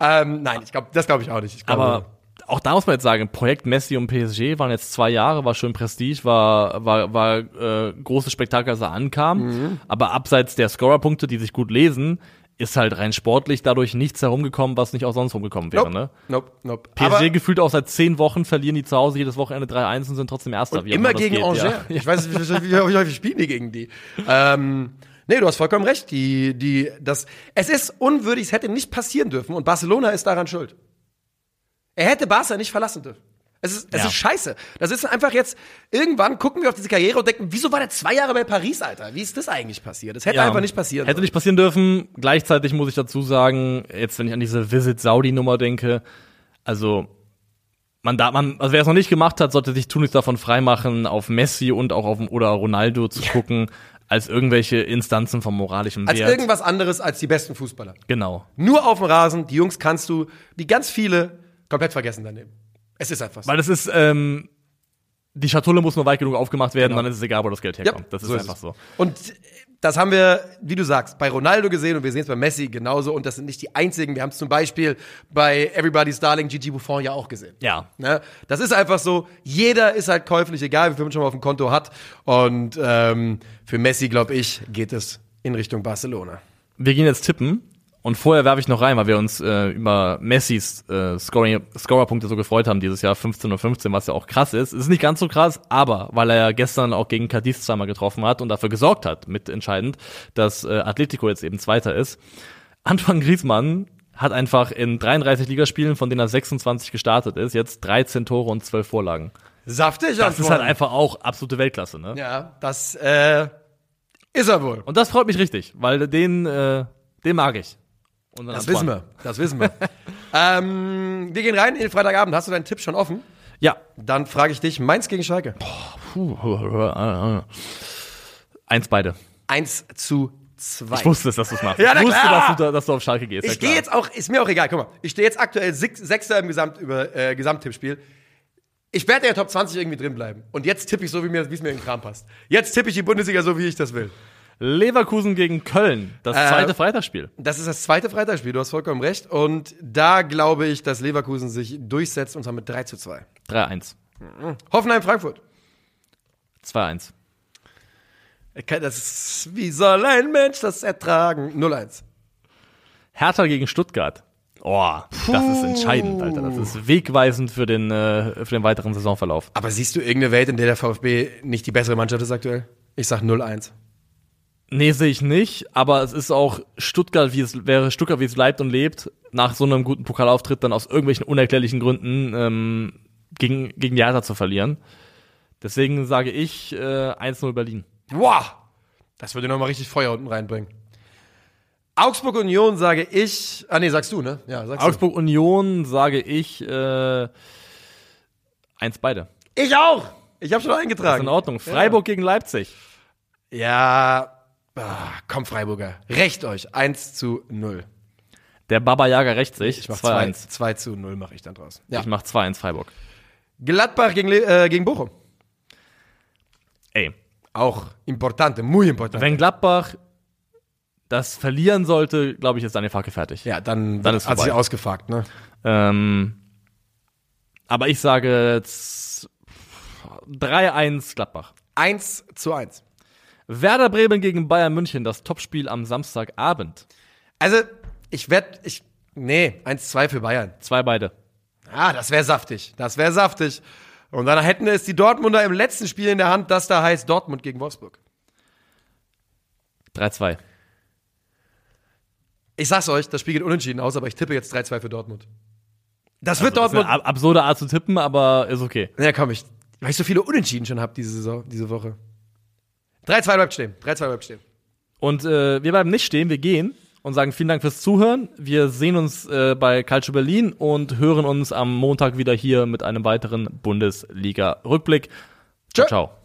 Ähm, nein, ich glaube, das glaube ich auch nicht. Ich glaube, Aber auch da muss man jetzt sagen, Projekt Messi und PSG waren jetzt zwei Jahre, war schön Prestige, war, war, war äh, großes Spektakel, als er ankam. Mhm. Aber abseits der Scorerpunkte, die sich gut lesen, ist halt rein sportlich dadurch nichts herumgekommen, was nicht auch sonst rumgekommen wäre. nope, Ne? nope, nope. PSG Aber gefühlt auch seit zehn Wochen verlieren die zu Hause jedes Wochenende 3-1 und sind trotzdem Erster. Immer gegen geht, Angers. ja. Ich weiß nicht, wie häufig spielen die gegen die. Ähm, nee, du hast vollkommen recht. Die, die, das, es ist unwürdig, es hätte nicht passieren dürfen und Barcelona ist daran schuld. Er hätte Barca nicht verlassen dürfen. Es ist, es Ja. ist scheiße. Das ist einfach jetzt, irgendwann gucken wir auf diese Karriere und denken, wieso war der zwei Jahre bei Paris, Alter? Wie ist das eigentlich passiert? Das hätte Ja. einfach nicht passieren Hätte nicht passieren dürfen. Gleichzeitig muss ich dazu sagen, jetzt wenn ich an diese Visit Saudi Nummer denke, also man da man also wer es noch nicht gemacht hat, sollte sich tunlichst davon freimachen, auf Messi und auch auf oder Ronaldo zu gucken, als irgendwelche Instanzen vom moralischen Als Wert. irgendwas anderes als die besten Fußballer. genau. Nur auf dem Rasen, die Jungs kannst du, die ganz viele, komplett vergessen daneben. Es ist einfach so. Weil es ist ähm, die Schatulle muss nur weit genug aufgemacht werden, Genau. dann ist es egal, wo das Geld Ja, herkommt. das ist so einfach es. so. Und das haben wir, wie du sagst, bei Ronaldo gesehen und wir sehen es bei Messi genauso. Und das sind nicht die einzigen. Wir haben es zum Beispiel bei Everybody's Darling Gigi Buffon ja auch gesehen. Ja. Ne? Das ist einfach so. Jeder ist halt käuflich, egal wie viel man schon mal auf dem Konto hat. Und ähm, für Messi, glaube ich, geht es in Richtung Barcelona. Wir gehen jetzt tippen Und vorher werfe ich noch rein, weil wir uns äh, über Messis äh, Scoring, Scorerpunkte so gefreut haben dieses Jahr 15 und 15, was ja auch krass ist. Es ist nicht ganz so krass, aber weil er ja gestern auch gegen Cadiz zweimal getroffen hat und dafür gesorgt hat, mitentscheidend, dass äh, Atletico jetzt eben Zweiter ist. Antoine Griezmann hat einfach in 33 Ligaspielen, von denen er 26 gestartet ist, jetzt 13 Tore und 12 Vorlagen. Saftig, Das ist halt einfach auch absolute Weltklasse, ne? Ja, das äh, ist er wohl. Und das freut mich richtig, weil den, äh, den mag ich. Das Antoine. wissen wir. Das wissen wir. [LAUGHS] ähm, wir gehen rein in den Freitagabend. Hast du deinen Tipp schon offen? Ja. Dann frage ich dich, Mainz gegen Schalke. Eins beide. 1 zu 2. Ich wusste es, dass du es machst. Ja, ich wusste, dass du, da- dass du auf Schalke gehst. Ich gehe jetzt auch, ist mir auch egal, guck mal, ich stehe jetzt aktuell Sech- Sechster im Gesamt über, äh, Gesamttippspiel. Ich werde in der Top 20 irgendwie drin bleiben. Und jetzt tippe ich so, wie mir- wie es mir in den Kram passt. Jetzt tippe ich die Bundesliga so, wie ich das will. Leverkusen gegen Köln. Das Äh, zweite Freitagsspiel. Das ist das zweite Freitagsspiel, du hast vollkommen recht. Und da glaube ich, dass Leverkusen sich durchsetzt und zwar mit 3 zu 2. 3-1. Hoffenheim, Frankfurt. 2-1. Das ist, wie soll ein Mensch das ertragen? 0-1. Hertha gegen Stuttgart. Oh, das ist entscheidend, Alter. Das ist wegweisend für den, äh, für den weiteren Saisonverlauf. Aber siehst du irgendeine Welt, in der der VfB nicht die bessere Mannschaft ist aktuell? Ich sag 0-1. Nee, sehe ich nicht, aber es ist auch Stuttgart, wie es wäre Stuttgart, wie es bleibt und lebt, nach so einem guten Pokalauftritt dann aus irgendwelchen unerklärlichen Gründen ähm, gegen, gegen die Hertha zu verlieren. Deswegen sage ich äh, 1-0 Berlin. Wow! Das würde nochmal richtig Feuer unten reinbringen. Augsburg Union sage ich. Ah, nee, sagst du, ne? Ja, sagst Augsburg Union sage ich äh, eins beide. du. Ich auch! Ich habe schon Das ist eingetragen. in Ordnung. Freiburg gegen Leipzig. Ja. Ah, komm, Freiburger. Recht euch. 1 zu 0. Der Baba Jager rächt sich. Ich mach 2, 2-1. 2 zu 0 mache ich dann draus. Ja. Ich mach 2-1 Freiburg. Gladbach gegen, äh, gegen Bochum. Ey, Auch importante, muy importante. wenn Gladbach das verlieren sollte, glaube ich, ist Daniel Farke fertig. ja, dann, Dann ist hat sich vorbei. ausgefragt, ne? Ähm, aber ich sage z- 3-1 Gladbach. 1 zu 1. Werder Bremen gegen Bayern München, das Topspiel am Samstagabend. Also, ich werde, ich, nee, 1-2 für Bayern. Zwei beide. Ah, das wäre saftig. Das wäre saftig. Und dann hätten es die Dortmunder im letzten Spiel in der Hand, das da heißt Dortmund gegen Wolfsburg. 3-2. Ich sag's euch, das Spiel geht unentschieden aus, aber ich tippe jetzt 3-2 für Dortmund. Das wird Das ist eine Dortmund. ab absurde Art zu tippen, aber ist okay. Ja, komm, ich, weil ich so viele Unentschieden schon habe diese Saison, diese Woche. 3-2 bleibt stehen. 3-2 bleibt stehen. Und äh, wir bleiben nicht stehen, wir gehen und sagen vielen Dank fürs Zuhören. Wir sehen uns äh, bei Calcio Berlin und hören uns am Montag wieder hier mit einem weiteren Bundesliga-Rückblick. Ciao. ciao.